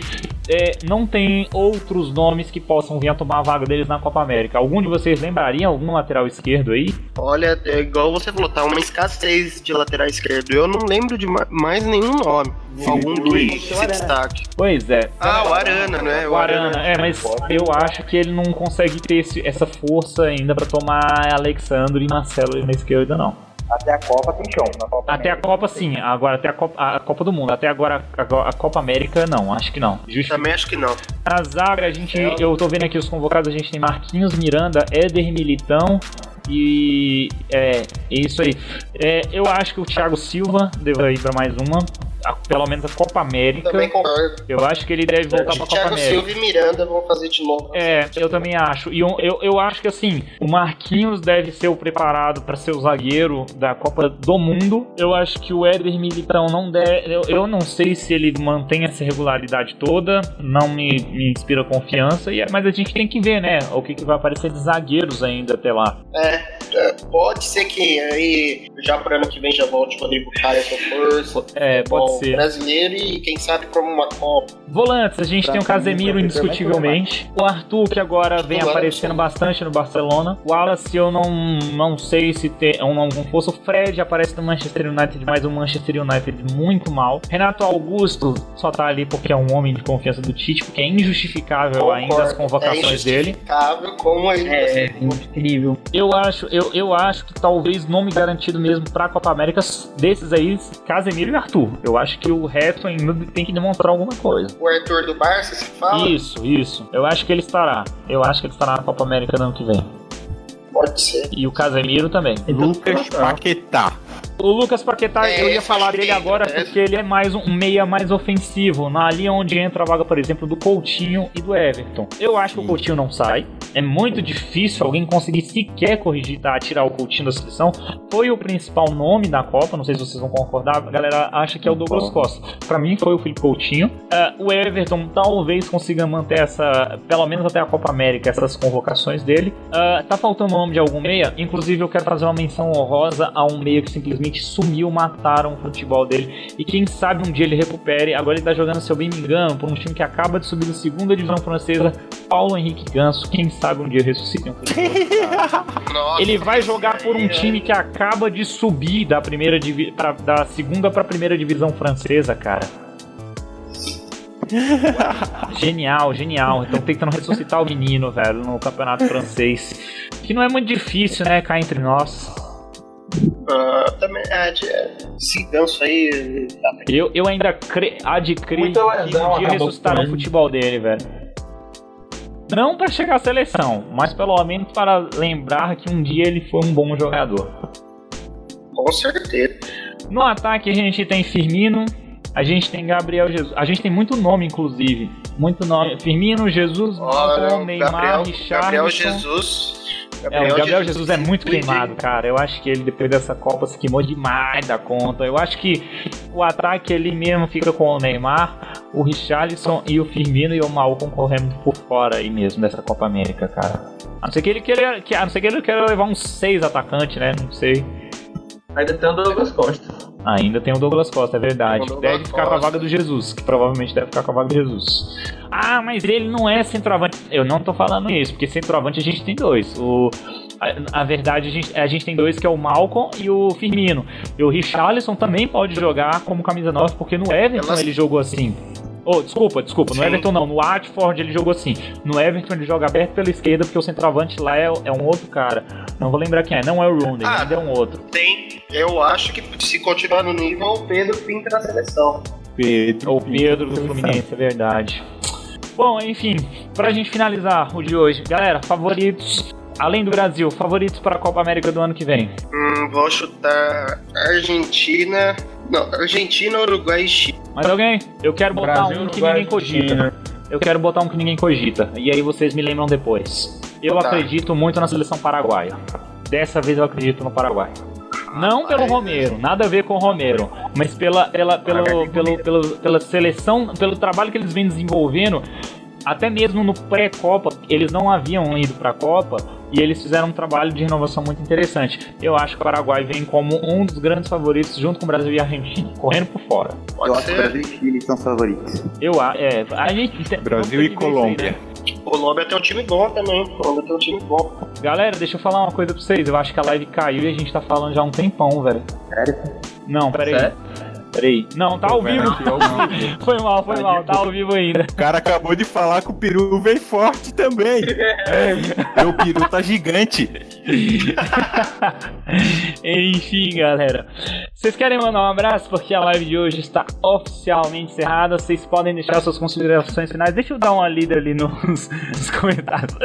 é, não tem outros nomes que possam vir a tomar a vaga deles na Copa América. Algum de vocês lembraria algum lateral esquerdo aí? Olha, é igual você falou, tá uma escassez de lateral esquerdo. Eu não lembro de ma- mais nenhum nome. Algum que Luiz. se destaque. Pois é. Ah, o Arana, né? O Arana, é, mas eu acho que ele não consegue ter esse- essa força ainda pra tomar Alexandre e Marcelo na esquerda, não. Até a Copa tem chão. Na Copa Até a América. Copa, sim. Agora, até a Copa, a Copa do Mundo. Até agora, a, a Copa América, não. Acho que não. Justo. Também acho que não. Na zaga, a gente, eu tô vendo aqui os convocados, a gente tem Marquinhos, Miranda, Éder Militão e é isso aí. É, eu acho que o Thiago Silva deve ir pra mais uma, a- pelo menos a Copa América. Também concordo. Eu acho que ele deve voltar pra Copa Thiago América. Silva e Miranda vão fazer de novo. É, eu também acho. E eu, eu, eu acho que assim, o Marquinhos deve ser o preparado para ser o zagueiro da Copa do Mundo. Eu acho que o Éder Militão não deve. Eu, eu não sei se ele mantém essa regularidade toda. Não me, me inspira confiança. E, é- mas a gente tem que ver, né? O que, que vai aparecer de zagueiros ainda até lá. É, é, pode ser que aí já pro ano que vem já volte o Rodrigo Caio com força. É, pode Brasileiro e quem sabe como uma Copa. Volantes, a gente Pra tem o Casemiro indiscutivelmente. O Arthur, que agora vem aparecendo bastante no Barcelona. O Wallace, eu não, não sei se tem. Eu não fosse o Fred, aparece no Manchester United, mas o Manchester United muito mal. Renato Augusto só tá ali porque é um homem de confiança do Tite, porque é injustificável ainda as convocações é dele. injustificável como ainda É, incrível. Eu acho, eu, eu acho que talvez nome garantido mesmo pra Copa América desses aí, Casemiro e Arthur. Eu acho que o resto ainda tem que demonstrar alguma coisa. o Arthur do Barça se fala. Isso, isso. Eu acho que ele estará. Eu acho que ele estará na Copa América no ano que vem. Pode ser. E o Casemiro também. Lucas Paquetá. O Lucas Paquetá, É, eu ia falar dele agora né? porque ele é mais um meia mais ofensivo. Na ali onde entra a vaga, por exemplo, do Coutinho e do Everton. Eu acho que o Coutinho não sai. É muito difícil alguém conseguir sequer corrigir, tá, tirar o Coutinho da seleção. Foi o principal nome da Copa, não sei se vocês vão concordar. A galera acha que é o Douglas Costa. Pra mim foi o Felipe Coutinho. Ah, o Everton talvez consiga manter essa, pelo menos até a Copa América, essas convocações dele. Ah, tá faltando o nome de algum meia. Inclusive, eu quero fazer uma menção honrosa a um meia que simplesmente sumiu, mataram o futebol dele. E quem sabe um dia ele recupere. Agora ele tá jogando, se eu bem me engano, por um time que acaba de subir da segunda divisão francesa, Paulo Henrique Ganso. Quem sabe um dia ressuscite um futebol. Nossa, Ele vai jogar por um é, time que acaba de subir da primeira divi pra, da segunda para primeira divisão francesa, cara. genial, genial. Então tentando ressuscitar o menino, velho, no campeonato francês. Que não é muito difícil, né, cá entre nós. Ah, também, é, de- é, esse ganso aí. tá. Eu, eu ainda cre... adquiri Muita que um dia acabou ressuscitar com o futebol dele, velho. Não para chegar à seleção, mas pelo menos para lembrar que um dia ele foi um bom jogador. Com certeza. No ataque a gente tem Firmino, a gente tem Gabriel Jesus. A gente tem muito nome, inclusive. Muito nome. Firmino, Jesus, Olha, Neymar, Gabriel. Gabriel Jesus. É, o Gabriel Jesus é muito cuide. queimado, cara. Eu acho que ele, depois dessa Copa, se queimou demais da conta. Eu acho que o ataque ele mesmo fica com o Neymar, o Richarlison e o Firmino e o Malcom correndo por fora aí mesmo dessa Copa América, cara. A não ser que ele queira, que- a não ser que ele queira levar uns seis atacantes, né? Não sei. Ainda tem o Douglas Costa. Ainda tem o Douglas Costa, é verdade. Deve ficar com a vaga do Jesus, que provavelmente deve ficar com a vaga do Jesus. Ah, mas ele não é centroavante. Eu não tô falando isso, porque centroavante a gente tem dois. O, a, a verdade, a gente, a gente tem dois, que é o Malcolm e o Firmino. E o Richarlison também pode jogar como camisa 9, porque no Everton Elas- ele jogou assim. Oh, desculpa, desculpa, no Sim. Everton não, no Watford ele jogou assim. No Everton ele joga aberto pela esquerda, porque o centroavante lá é, é um outro cara. Não vou lembrar quem é, não é o Rooney, Ah. ainda é um outro. Tem, eu acho que se continuar no nível, o Pedro pinta na seleção. Pedro. O Pedro do Fluminense, é verdade. Bom, enfim, pra gente finalizar o de hoje, galera, favoritos, além do Brasil, favoritos para a Copa América do ano que vem. Hum, vou chutar Argentina. Não, Argentina, Uruguai e Chile. Mais alguém? Eu quero botar um que Uruguai, ninguém cogita. Argentina. Eu quero botar um que ninguém cogita. E aí vocês me lembram depois. Eu Tá. acredito muito na seleção paraguaia. Dessa vez eu acredito no Paraguai. Não pelo Romero, nada a ver com o Romero, mas pela, pela, pelo, pelo, pelo, pela seleção, pelo trabalho que eles vêm desenvolvendo, até mesmo no pré-Copa, eles não haviam ido para a Copa e eles fizeram um trabalho de renovação muito interessante. Eu acho que o Paraguai vem como um dos grandes favoritos, junto com o Brasil e a Argentina, correndo por fora. Eu Pode acho que o. Brasil e Chile são os favoritos. Eu a- é, a gente tem- Brasil e isso aí, Colômbia. né? Colômbia tem um time bom também. Colômbia tem um time bom. Galera, deixa eu falar uma coisa pra vocês. Eu acho que a live caiu e a gente tá falando já há um tempão, velho. Sério? Não, peraí. Sério? Peraí. Não, tá ao vivo. Aqui, ao vivo. Foi mal, foi mal. Tá ao vivo ainda. O cara acabou de falar que o peru vem forte também. Meu peru tá gigante. Enfim, galera. Vocês querem mandar um abraço? Porque a live de hoje está oficialmente encerrada. Vocês podem deixar suas considerações finais. Deixa eu dar uma lida ali nos, nos comentários.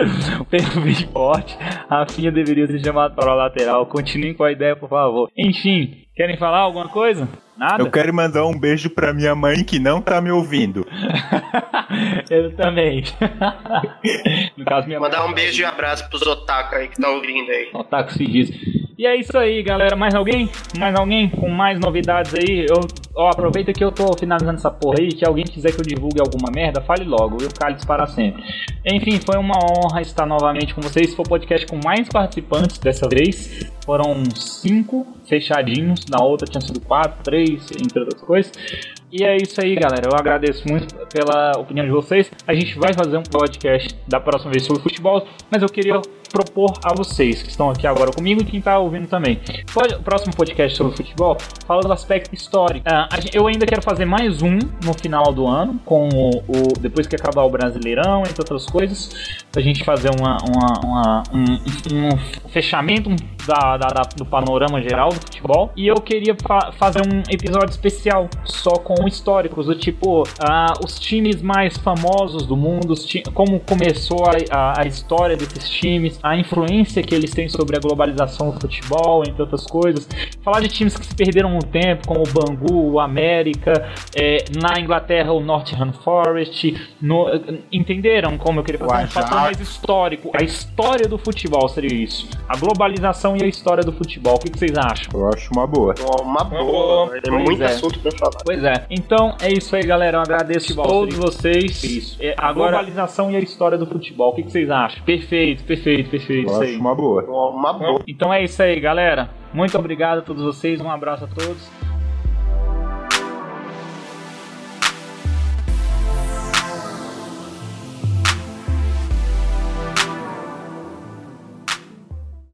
O Pedro bem forte. A Rafinha deveria ser chamado para o lateral. Continuem com a ideia, por favor. Enfim, querem falar alguma coisa? Nada? Eu quero mandar um beijo pra minha mãe que não tá me ouvindo. Eu também. no caso, minha Mandar mãe- um beijo e abraço pros otaku aí que tá ouvindo aí. Otaku se diz. E é isso aí, galera. Mais alguém? Mais alguém com mais novidades aí? Eu, ó, aproveita que eu tô finalizando essa porra aí. Que alguém quiser que eu divulgue alguma merda, fale logo. Eu calo para sempre. Enfim, foi uma honra estar novamente com vocês. Foi o podcast com mais participantes dessa vez. Foram cinco fechadinhos. Na outra tinha sido quatro, três, entre outras coisas. E é isso aí, galera. Eu agradeço muito pela opinião de vocês. A gente vai fazer um podcast da próxima vez sobre futebol, mas eu queria propor a vocês que estão aqui agora comigo e quem está ouvindo também. O próximo podcast sobre futebol fala do aspecto histórico. Uh, eu ainda quero fazer mais um no final do ano, com o, o depois que acabar o Brasileirão, entre outras coisas, a gente fazer uma, uma, uma um, um, fechamento da, da, da, do panorama geral do futebol. E eu queria fa fazer um episódio especial só com históricos, do tipo uh, os times mais famosos do mundo, como começou a, a, a história desses times, a influência que eles têm sobre a globalização do futebol, entre outras coisas. Falar de times que se perderam no tempo, como o Bangu, o América, é, na Inglaterra o Nottingham Forest. No, entenderam como eu queria fazer um fator mais histórico? A história do futebol seria isso. A globalização e a história do futebol. O que, que vocês acham? Eu acho uma boa. Uma boa. Tem muito é. assunto pra falar. Pois é. Então é isso aí, galera. Eu agradeço a todos vocês. Isso. É, a Agora... globalização e a história do futebol. O que, que vocês acham? Perfeito, perfeito, perfeito. Eu acho uma boa. Uma boa. Então é isso aí, galera. Muito obrigado a todos vocês. Um abraço a todos.